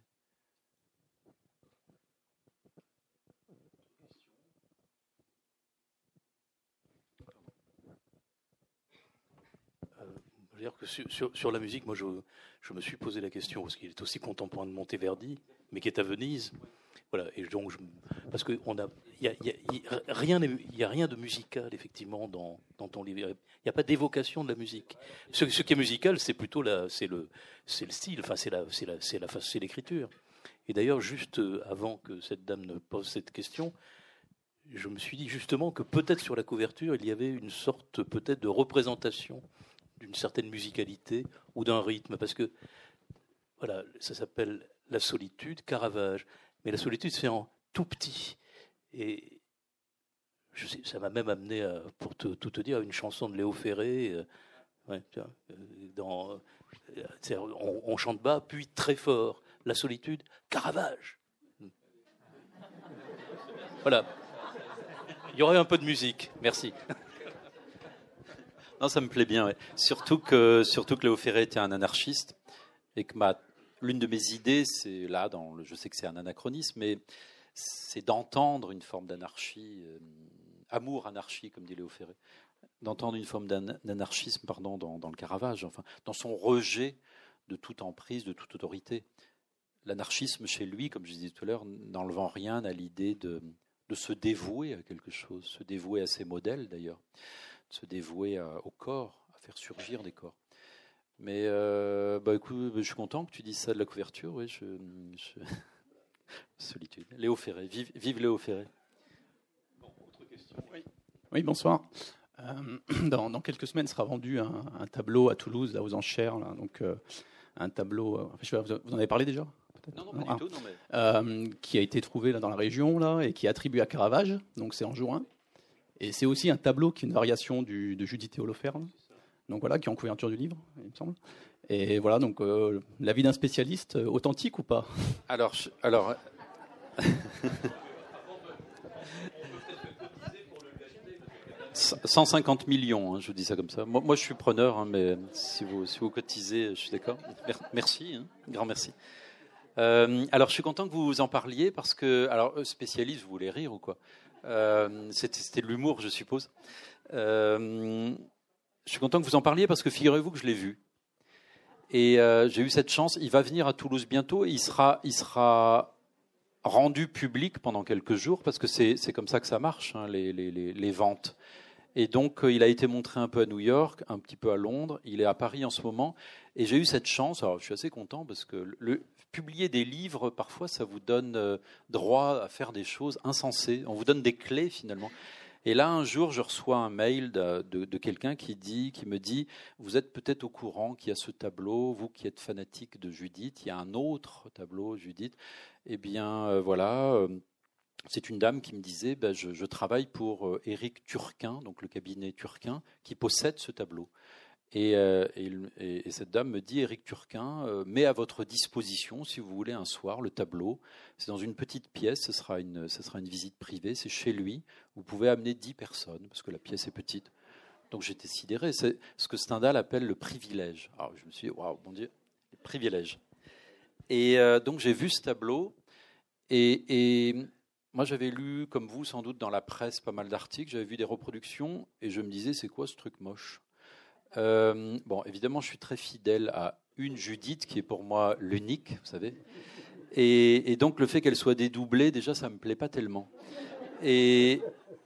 Dire que sur, sur, la musique, moi, je, je, me suis posé la question, parce qu'il est aussi contemporain de Monteverdi, mais qui est à Venise. Voilà, et donc, parce qu'il n'y a, y a, y a, rien, y a rien de musical, effectivement, dans, dans ton livre. Il n'y a pas d'évocation de la musique. Ce, ce, qui est musical, c'est plutôt la, c'est le, c'est le style, enfin, c'est la, c'est la, c'est la, c'est l'écriture. Et d'ailleurs, juste euh, avant que cette dame ne pose cette question, je me suis dit justement que peut-être sur la couverture, il y avait une sorte peut-être de représentation d'une certaine musicalité ou d'un rythme, parce que voilà, ça s'appelle la solitude, Caravage. Mais la solitude fait en tout petit. Et je sais, ça m'a même amené, pour tout te dire, à une chanson de Léo Ferré. Euh, euh, euh, on, chante bas, puis très fort. La solitude, Caravage. Voilà. Il y aurait un peu de musique. Merci. Non, ça me plaît bien. Surtout, que, surtout que Léo Ferré était un anarchiste et que ma l'une de mes idées, c'est là, dans je sais que c'est un anachronisme, mais c'est d'entendre une forme d'anarchie, euh, amour anarchie, comme dit Léo Ferré, d'entendre une forme d'anarchisme, pardon, dans, le Caravage, enfin, dans son rejet de toute emprise, de toute autorité. L'anarchisme chez lui, comme je disais tout à l'heure, n'enlevant rien à l'idée de, de, se dévouer à quelque chose, se dévouer à ses modèles d'ailleurs, se dévouer au corps, à faire surgir des corps. Mais euh, bah, écoute, je suis content que tu dises ça de la couverture. Oui, je, <laughs> Solitude. Léo Ferré. Vive, vive Léo Ferré. Bon, autre question. Oui, bonsoir. Euh, <clears throat> dans, quelques semaines sera vendu un, tableau à Toulouse, là, aux enchères. Là, donc, euh, un tableau. vous en avez parlé déjà non, non, pas du tout. Non, mais... qui a été trouvé là, dans la région là, et qui est attribué à Caravage. Donc, c'est en juin. Et c'est aussi un tableau qui est une variation du, de Judith et Holoferne donc voilà, qui est en couverture du livre, il me semble. Et voilà, donc euh, l'avis d'un spécialiste, euh, authentique ou pas? Alors, alors. <laughs> 150 millions, hein, je vous dis ça comme ça. Moi, je suis preneur, hein, mais si vous, si vous cotisez, je suis d'accord. Merci, hein, grand merci. Euh, alors, je suis content que vous en parliez parce que, alors, spécialiste, vous voulez rire ou quoi? C'était de l'humour, je suppose. je suis content que vous en parliez parce que figurez-vous que je l'ai vu. Et j'ai eu cette chance. Il va venir à Toulouse bientôt. il sera, il sera rendu public pendant quelques jours parce que c'est comme ça que ça marche, hein, les, ventes. Et donc, euh, il a été montré un peu à New York, un petit peu à Londres. Il est à Paris en ce moment. Et j'ai eu cette chance. Alors, je suis assez content parce que le, publier des livres, parfois, ça vous donne euh, droit à faire des choses insensées. On vous donne des clés, finalement. Et là, un jour, je reçois un mail de, quelqu'un qui, dit, qui me dit Vous êtes peut-être au courant qu'il y a ce tableau, vous qui êtes fanatique de Judith, il y a un autre tableau, Judith. Eh bien, euh, voilà c'est une dame qui me disait ben, je, travaille pour euh, Éric Turquin, donc le cabinet Turquin, qui possède ce tableau. Et, euh, cette dame me dit Éric Turquin euh, met à votre disposition, si vous voulez, un soir, le tableau. C'est dans une petite pièce, ce sera une, ce sera une visite privée, c'est chez lui. Vous pouvez amener 10 personnes, parce que la pièce est petite. Donc j'étais sidéré. C'est ce que Stendhal appelle le privilège. Alors je me suis dit waouh, mon Dieu, privilège. Et donc j'ai vu ce tableau. et moi, j'avais lu, comme vous, sans doute, dans la presse, pas mal d'articles. J'avais vu des reproductions et je me disais, c'est quoi ce truc moche? Euh, Bon, évidemment, je suis très fidèle à une Judith qui est pour moi l'unique, vous savez. Et, donc, le fait qu'elle soit dédoublée, déjà, ça me plaît pas tellement. Et,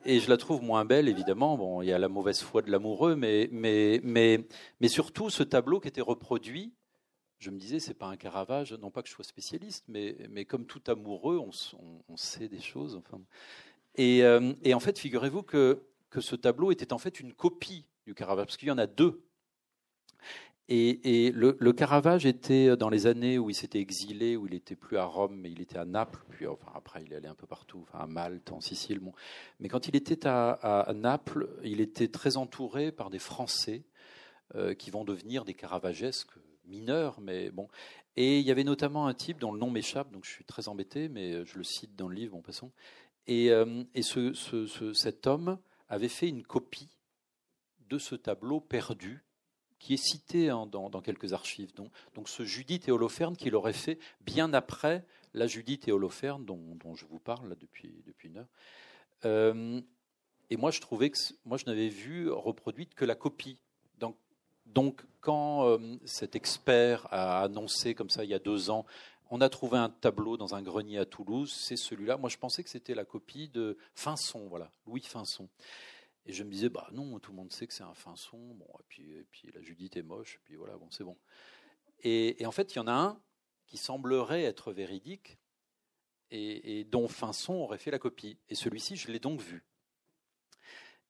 je la trouve moins belle, évidemment. Bon, il y a la mauvaise foi de l'amoureux, mais, surtout ce tableau qui était reproduit je me disais, c'est pas un Caravage, non pas que je sois spécialiste, mais, comme tout amoureux, on, sait des choses. Enfin. Et, euh, en fait, figurez-vous que ce tableau était en fait une copie du Caravage, parce qu'il y en a deux. Et, et le, Caravage était dans les années où il s'était exilé, où il était plus à Rome, mais il était à Naples, puis enfin, après il est allé un peu partout, enfin, à Malte, en Sicile. Bon. Mais quand il était à, Naples, il était très entouré par des Français euh, qui vont devenir des Caravagesques mineur, mais bon. Et il y avait notamment un type dont le nom m'échappe, donc je suis très embêté, mais je le cite dans le livre, en passant. Et, euh, et ce, cet homme avait fait une copie de ce tableau perdu, qui est cité dans, dans, quelques archives. Donc, ce Judith et Holoferne qu'il aurait fait bien après la Judith et Holoferne dont, je vous parle depuis, une heure. Euh, et moi, je trouvais que moi, je n'avais vu reproduite que la copie. Donc, donc, quand euh, cet expert a annoncé comme ça il y a deux ans, on a trouvé un tableau dans un grenier à Toulouse, c'est celui-là. Moi, je pensais que c'était la copie de Finson, voilà, Louis Finson. Et je me disais, bah non, tout le monde sait que c'est un Finson. Bon, et puis, et puis la Judith est moche, et puis voilà, bon, c'est bon. Et, en fait, il y en a un qui semblerait être véridique et, dont Finson aurait fait la copie. Et celui-ci, je l'ai donc vu.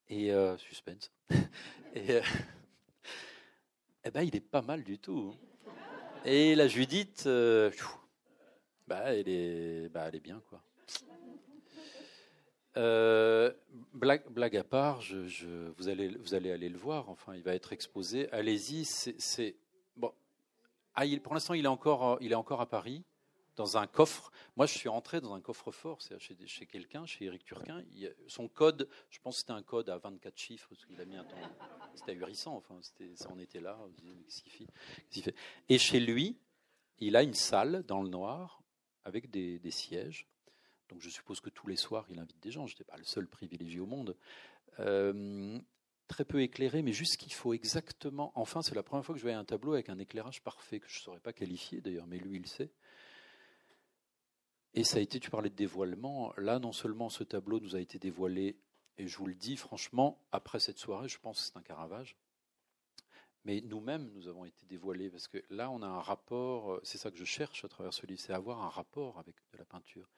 Et euh, suspense. <laughs> et, euh, eh ben, il est pas mal du tout. Hein. Et la Judith, euh, bah, elle est, bah, elle est bien, quoi. Euh, blague, à part, je, vous, allez, aller le voir. Enfin, il va être exposé. Allez-y. C'est bon. Ah, pour l'instant, il est encore, il à Paris dans un coffre. Moi, je suis rentré dans un coffre-fort, chez, quelqu'un, chez Eric Turquin. son code, je pense que c'était un code à 24 chiffres, parce qu'il a mis un temps. C'était ahurissant, enfin, en était là. Et chez lui, il a une salle dans le noir avec des, sièges. Donc, je suppose que tous les soirs, il invite des gens. Je n'étais pas le seul privilégié au monde. Euh, très peu éclairé, mais juste qu'il faut exactement. Enfin, c'est la première fois que je voyais un tableau avec un éclairage parfait, que je ne saurais pas qualifier d'ailleurs, mais lui, il sait. Et ça a été, tu parlais de dévoilement, là non seulement ce tableau nous a été dévoilé, et je vous le dis franchement, après cette soirée, je pense que c'est un Caravage, mais nous-mêmes, nous avons été dévoilés, parce que là, on a un rapport, euh, c'est ça que je cherche à travers ce livre, c'est avoir un rapport avec de la peinture.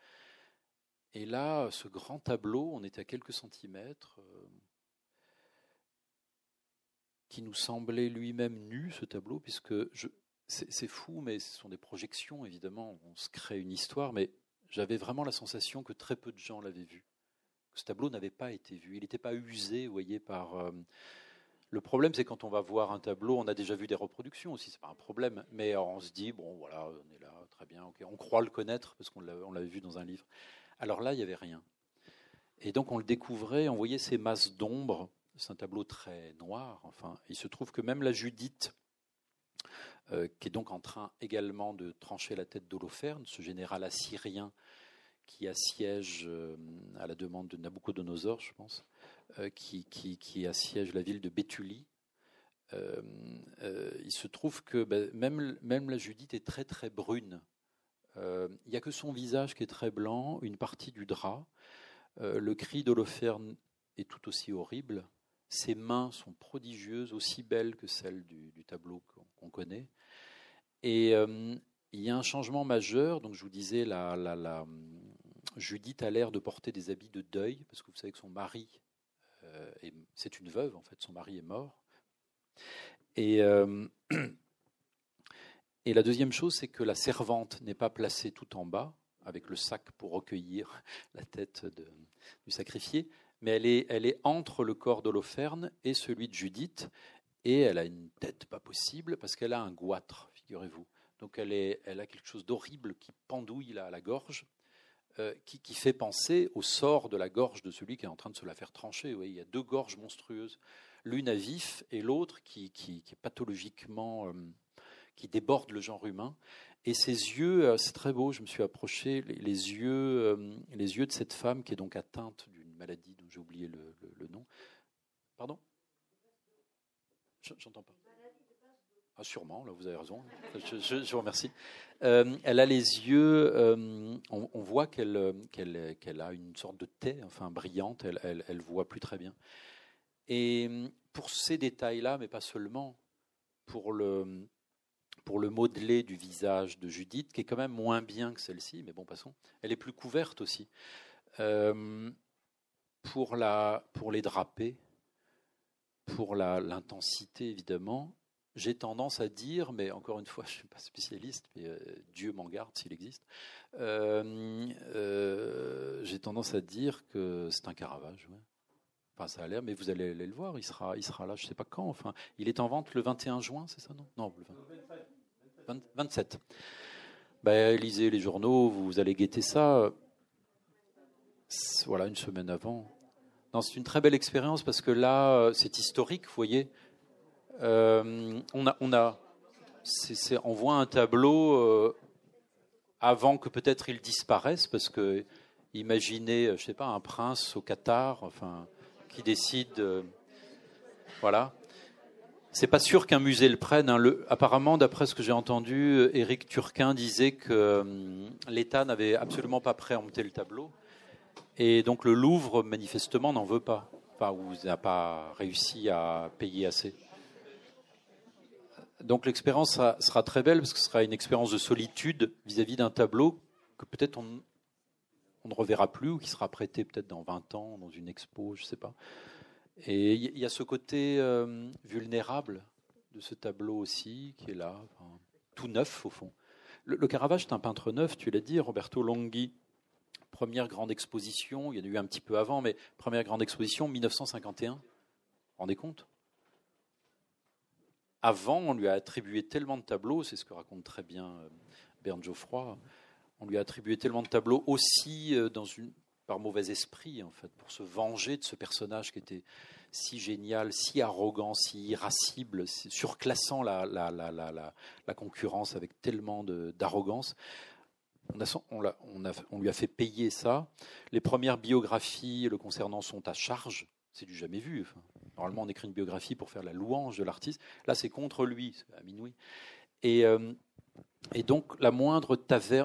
Et là, ce grand tableau, on était à quelques centimètres, euh, qui nous semblait lui-même nu, ce tableau, puisque c'est fou, mais ce sont des projections, évidemment. On se crée une histoire, mais j'avais vraiment la sensation que très peu de gens l'avaient vu. Ce tableau n'avait pas été vu. Il n'était pas usé, vous voyez, par. Euh, le problème, c'est quand on va voir un tableau, on a déjà vu des reproductions aussi, c'est pas un problème, mais on se dit, bon, voilà, on est là, très bien, ok, on croit le connaître parce qu'on l'avait vu dans un livre. Alors là, il n'y avait rien. Et donc on le découvrait, on voyait ces masses d'ombre. C'est un tableau très noir. Enfin, il se trouve que même la Judith, qui est donc en train également de trancher la tête d'Holoferne, ce général assyrien qui assiège, à la demande de Nabucodonosor, je pense, qui, qui, assiège la ville de Béthulie. il se trouve que ben, même, même la Judith est très très brune. Il n'y a que son visage qui est très blanc, une partie du drap. le cri d'Holoferne est tout aussi horrible. Ses mains sont prodigieuses, aussi belles que celles du, tableau qu'on connaît. Et euh, il y a un changement majeur. Donc, je vous disais, Judith a l'air de porter des habits de deuil, parce que vous savez que son mari, euh, c'est une veuve, en fait, son mari est mort. Et, euh, <clears throat> et la deuxième chose, c'est que la servante n'est pas placée tout en bas, avec le sac pour recueillir <laughs> la tête du sacrifié, mais elle est, elle est entre le corps d'Holoferne et celui de Judith, et elle a une tête pas possible parce qu'elle a un goitre, figurez-vous. Donc elle, est, elle a quelque chose d'horrible qui pendouille là à la gorge, euh, qui, qui, fait penser au sort de la gorge de celui qui est en train de se la faire trancher. il y a deux gorges monstrueuses, l'une à vif et l'autre qui, qui, est pathologiquement, euh, qui déborde le genre humain. Et ses yeux, euh, c'est très beau, je me suis approché, les, yeux, les yeux de cette femme qui est donc atteinte d'une maladie dont j'ai oublié le, nom. Pardon? J'entends pas. Ah, sûrement, là vous avez raison. Je, vous remercie. Euh, elle a les yeux, euh, on, voit qu'elle qu'elle a une sorte de taie, enfin brillante, elle, elle, elle, voit plus très bien. Et pour ces détails-là, mais pas seulement, pour le, pour le modelé du visage de Judith, qui est quand même moins bien que celle-ci, mais bon, passons, elle est plus couverte aussi. Euh, pour, la, pour les draper, pour l'intensité évidemment, j'ai tendance à dire, mais encore une fois, je ne suis pas spécialiste, mais euh, Dieu m'en garde s'il existe, euh, j'ai tendance à dire que c'est un Caravage. Enfin, ça a l'air, mais vous allez, le voir, il sera, il sera là, je ne sais pas quand. Enfin, il est en vente le 21 juin, c'est ça, non? Non, le 27. Ben, lisez les journaux, vous allez guetter ça. Voilà, une semaine avant c'est une très belle expérience parce que là, euh, c'est historique, vous voyez. Euh, on a, on a, on voit un tableau euh, avant que peut-être il disparaisse, parce que imaginez, je sais pas, un prince au Qatar, enfin, qui décide, voilà. C'est pas sûr qu'un musée le prenne. Hein. Apparemment, d'après ce que j'ai entendu, Éric Turquin disait que l'État n'avait absolument pas préempté le tableau. Et donc le Louvre, manifestement, n'en veut pas, enfin, ou n'a pas réussi à payer assez. Donc l'expérience sera, très belle parce que ce sera une expérience de solitude vis-à-vis d'un tableau que peut-être on, ne reverra plus ou qui sera prêté peut-être dans 20 ans dans une expo, je ne sais pas. Et il y a ce côté euh, vulnérable de ce tableau aussi qui est là, tout neuf au fond. Le, Caravage est un peintre neuf, tu l'as dit, Roberto Longhi, première grande exposition, il y en a eu un petit peu avant, mais première grande exposition, 1951. Vous vous rendez compte? Avant, on lui a attribué tellement de tableaux, c'est ce que raconte très bien euh, Bernd Geoffroy, on lui a attribué tellement de tableaux aussi euh, dans une, par mauvais esprit, en fait, pour se venger de ce personnage qui était si génial, si arrogant, si irascible, surclassant la, la, la, la concurrence avec tellement d'arrogance on, lui a fait payer ça. Les premières biographies le concernant sont à charge. C'est du jamais vu. normalement, on écrit une biographie pour faire la louange de l'artiste. Là, c'est contre lui, à minuit. Et, euh, donc, la moindre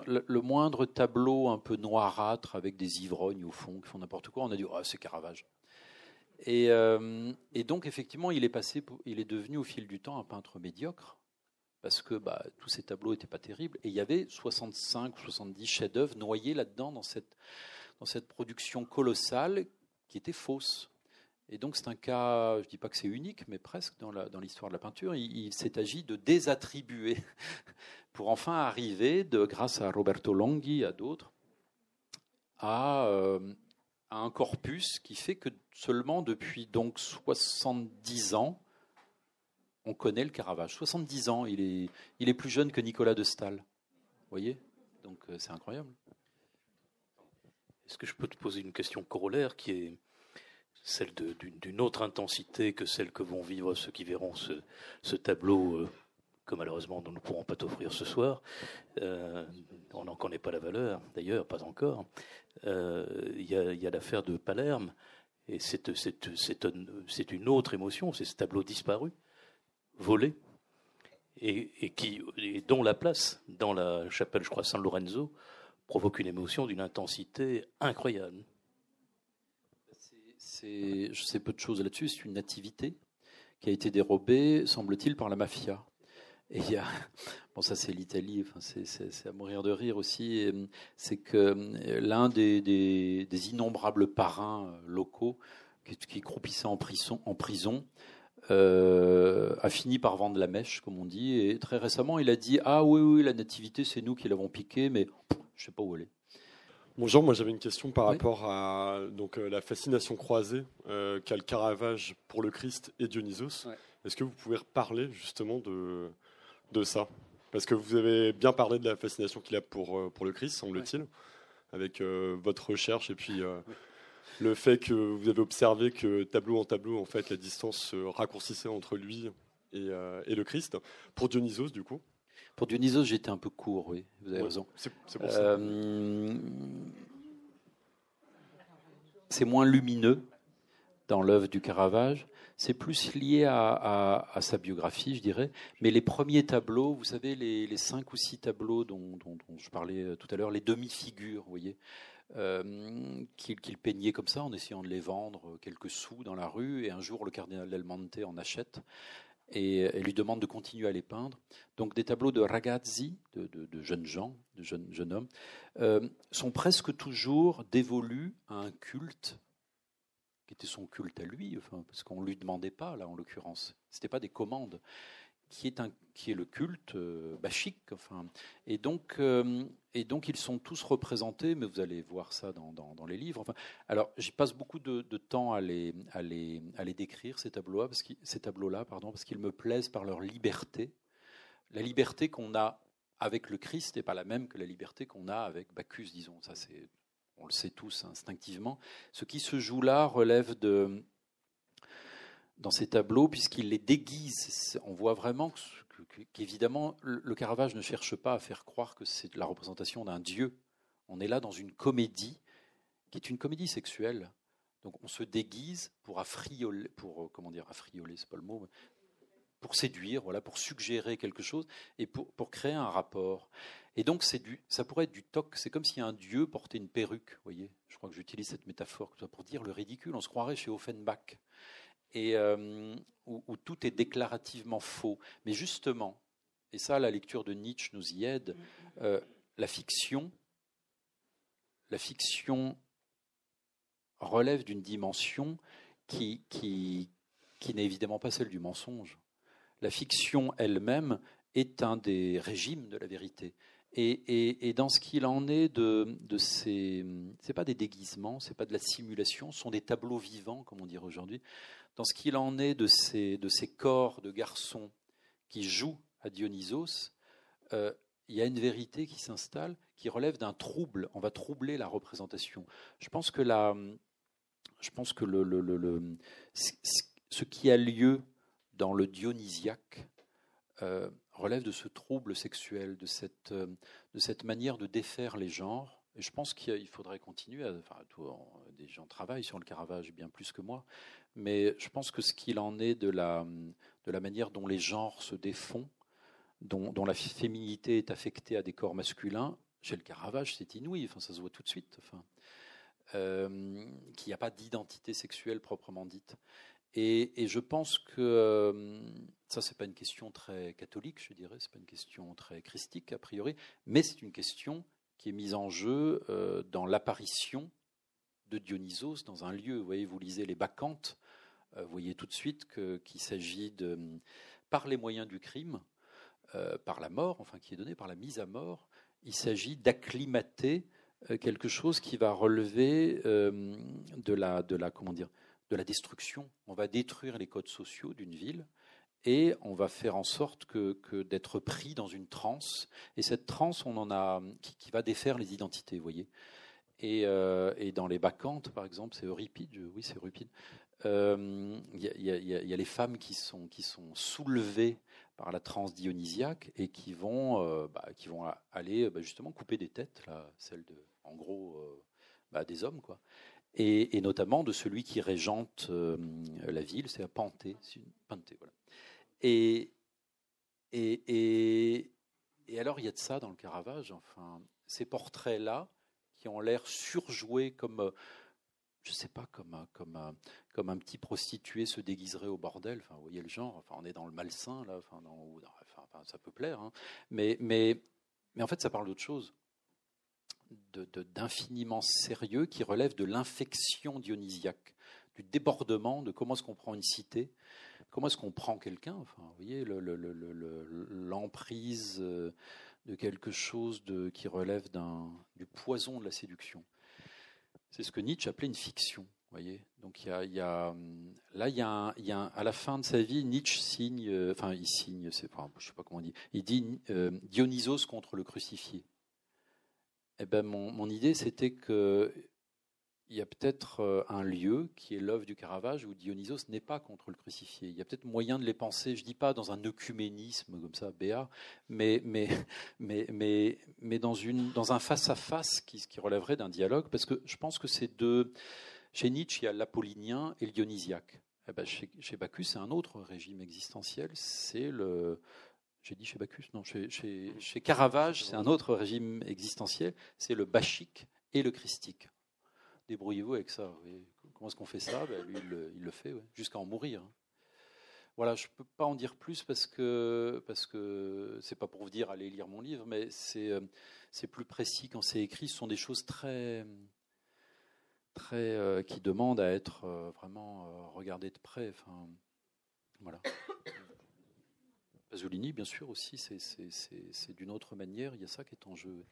le, moindre tableau un peu noirâtre avec des ivrognes au fond qui font n'importe quoi, on a dit oh, c'est Caravage. Et, euh, et, donc, effectivement, il est passé, il est devenu au fil du temps un peintre médiocre parce que bah, tous ces tableaux n'étaient pas terribles. Et il y avait 65 ou 70 chefs-d'œuvre noyés là-dedans, dans cette production colossale qui était fausse. Et donc c'est un cas, je ne dis pas que c'est unique, mais presque dans l'histoire de la peinture. Il, s'est agi de désattribuer <laughs> pour enfin arriver, de, grâce à Roberto Longhi à d'autres, à, euh, un corpus qui fait que seulement depuis donc 70 ans, on connaît le Caravage. 70 ans, il est, il est plus jeune que Nicolas de Stahl. Vous voyez? Donc euh, c'est incroyable. Est-ce que je peux te poser une question corollaire qui est celle d'une autre intensité que celle que vont vivre ceux qui verront ce, tableau euh, que malheureusement nous ne pourrons pas t'offrir ce soir. Euh, on n'en connaît pas la valeur, d'ailleurs, pas encore. Euh, il y a, l'affaire de Palerme, et c'est une autre émotion, c'est ce tableau disparu, volé, et, qui, dont la place, dans la chapelle, je crois, San Lorenzo, provoque une émotion d'une intensité incroyable. Je sais peu de choses là-dessus, c'est une nativité qui a été dérobée, semble-t-il, par la mafia. Et <laughs> bon ça c'est l'Italie, c'est à mourir de rire aussi, c'est que euh, l'un des, innombrables parrains euh, locaux qui, croupissait en prison, euh, a fini par vendre la mèche, comme on dit, et très récemment il a dit ah oui oui la nativité c'est nous qui l'avons piquée, mais je sais pas où elle est. Bonjour, moi j'avais une question par rapport à donc la fascination croisée qu'a le Caravage pour le Christ et Dionysos. Est-ce que vous pouvez reparler justement de de ça? Parce que vous avez bien parlé de la fascination qu'il a pour, euh, pour le Christ, semble-t-il, avec euh, votre recherche et puis euh, le fait que vous avez observé que tableau en tableau, en fait, la distance se raccourcissait entre lui et, et le Christ. Pour Dionysos, du coup Pour Dionysos, j'étais un peu court, oui, vous avez raison. C'est pour ça. c'est moins lumineux dans l'œuvre du Caravage c'est plus lié à, sa biographie, je dirais. Mais les premiers tableaux, vous savez, les, cinq ou six tableaux dont, je parlais euh, tout à l'heure, les demi-figures, vous voyez, euh, qu'il peignait comme ça en essayant de les vendre quelques sous dans la rue. Et un jour, le cardinal Del Monte en achète et, lui demande de continuer à les peindre. Donc des tableaux de ragazzi, de, jeunes gens, de jeunes, hommes, euh, sont presque toujours dévolus à un culte était son culte à lui, enfin, parce qu'on ne lui demandait pas, là, en l'occurrence. Ce n'était pas des commandes, qui est, un, qui est le culte euh, bachique. Enfin. Et, donc, euh, et donc, ils sont tous représentés, mais vous allez voir ça dans, dans, les livres. Enfin, alors, j'y passe beaucoup de, temps à les, à, les, à les décrire, ces tableaux-là, parce, qu'ils me plaisent par leur liberté. La liberté qu'on a avec le Christ n'est pas la même que la liberté qu'on a avec Bacchus, disons. Ça, c'est on le sait tous instinctivement. Ce qui se joue là relève de, dans ces tableaux, puisqu'il les déguise. On voit vraiment qu'évidemment, le Caravage ne cherche pas à faire croire que c'est la représentation d'un dieu. On est là dans une comédie qui est une comédie sexuelle. Donc on se déguise pour affrioler, pour comment dire, affrioler, c'est pas le mot, pour séduire, voilà, pour suggérer quelque chose et pour, créer un rapport. Et donc, ça pourrait être du toc. C'est comme si un dieu portait une perruque. voyez, je crois que j'utilise cette métaphore pour dire le ridicule. On se croirait chez Offenbach, et euh, où, tout est déclarativement faux. Mais justement, et ça, la lecture de Nietzsche nous y aide. Euh, la fiction, la fiction relève d'une dimension qui, qui, qui n'est évidemment pas celle du mensonge. La fiction elle-même est un des régimes de la vérité. Et, dans ce qu'il en est de, de ces, c'est pas des déguisements, c'est pas de la simulation, ce sont des tableaux vivants, comme on dirait aujourd'hui. Dans ce qu'il en est de ces, de ces corps de garçons qui jouent à Dionysos, euh, il y a une vérité qui s'installe, qui relève d'un trouble. On va troubler la représentation. Je pense que la, je pense que le, le, ce qui a lieu dans le dionysiaque euh, relève de ce trouble sexuel, de cette, euh, de cette manière de défaire les genres. Je pense qu'il faudrait continuer. enfin, des gens travaillent sur le Caravage bien plus que moi, mais je pense que ce qu'il en est de la, de la manière dont les genres se défont, dont, dont la féminité est affectée à des corps masculins, chez le Caravage, c'est inouï. Enfin, ça se voit tout de suite. Enfin, euh, qu'il n'y a pas d'identité sexuelle proprement dite. Et, je pense que euh, ça, c'est pas une question très catholique, je dirais, c'est pas une question très christique a priori, mais c'est une question qui est mise en jeu euh, dans l'apparition de Dionysos dans un lieu. Vous voyez, vous lisez les Bacchantes, euh, vous voyez tout de suite qu'il s'agit de, par les moyens du crime, par la mort, enfin qui est donné par la mise à mort, il s'agit d'acclimater quelque chose qui va relever de la, de la, comment dire, de la destruction. On va détruire les codes sociaux d'une ville et on va faire en sorte que, d'être pris dans une transe. Et cette transe, on en a qui, va défaire les identités, vous voyez. Et, euh, dans les Bacchantes, par exemple, c'est Euripide, oui, c'est Euripide. Il y, a les femmes qui sont, qui sont soulevées par la transe dionysiaque et qui vont, euh, bah, qui vont aller bah, justement couper des têtes, là, celles de, en gros, euh, bah, des hommes, quoi. Et, notamment de celui qui régente euh, la ville, c'est à Panté, Panté voilà. Et, et, et, alors il y a de ça dans le Caravage, enfin, ces portraits-là qui ont l'air surjoués comme je sais pas, comme un, comme un, comme un petit prostitué se déguiserait au bordel. Enfin, vous voyez le genre. Enfin, on est dans le malsain là. Enfin, ça peut plaire, hein. mais, mais, mais en fait, ça parle d'autre chose, d'infiniment de, sérieux qui relève de l'infection dionysiaque, du débordement, de comment est-ce qu'on prend une cité, comment est-ce qu'on prend quelqu'un. Enfin, vous voyez l'emprise le, euh, de quelque chose de, qui relève du poison de la séduction? C'est ce que Nietzsche appelait une fiction. Voyez? Donc il y a, là y a, à la fin de sa vie, Nietzsche signe, euh, enfin il signe, c'est pas, je sais pas comment on dit, il dit euh, Dionysos contre le crucifié. Eh ben mon, mon idée c'était que il y a peut-être euh, un lieu qui est l'œuvre du Caravage où Dionysos n'est pas contre le crucifié. Il y a peut-être moyen de les penser, je dis pas dans un œcuménisme comme ça, béat, mais, mais, <laughs> mais, mais, mais dans, un face-à-face qui, relèverait d'un dialogue, parce que je pense que c'est deux. Chez Nietzsche, il y a l'apollinien et le dionysiaque. Eh ben, chez, Bacchus, c'est un autre régime existentiel, c'est le. J'ai dit chez Bacchus Non, chez Caravage, c'est un autre régime existentiel, c'est le bachique et le christique débrouillez-vous avec ça. Comment est-ce qu'on fait ça? Ben, Lui, il le, fait, jusqu'à en mourir. Voilà, je ne peux pas en dire plus parce que parce que c'est pas pour vous dire allez lire mon livre, mais c'est euh, c'est plus précis quand c'est écrit. Ce sont des choses très très euh, qui demandent à être euh, vraiment regardées de près. Enfin, voilà. Pasolini, bien sûr aussi, c'est d'une autre manière. Il y a ça qui est en jeu.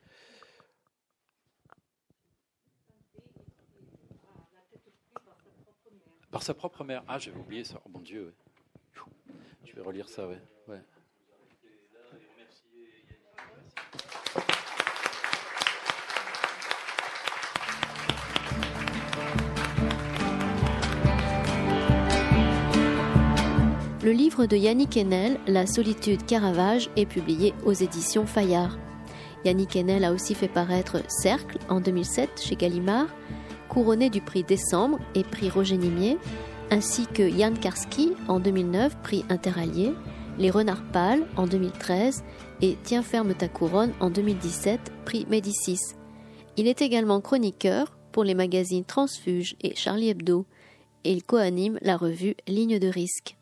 Par sa propre mère. Ah, j'avais oublié ça. Oh mon Dieu. Je vais relire ça, ouais. ouais. Le livre de Yannick Enel, La solitude Caravage, est publié aux éditions Fayard. Yannick Enel a aussi fait paraître Cercle en 2007 chez Gallimard, couronné du prix Décembre et prix Roger Nimier, ainsi que Yann Karski en 2009, prix Interallié, Les Renards Pâles en 2013 et Tiens ferme ta couronne en 2017, prix Médicis. Il est également chroniqueur pour les magazines Transfuge et Charlie Hebdo et il coanime la revue Ligne de risque.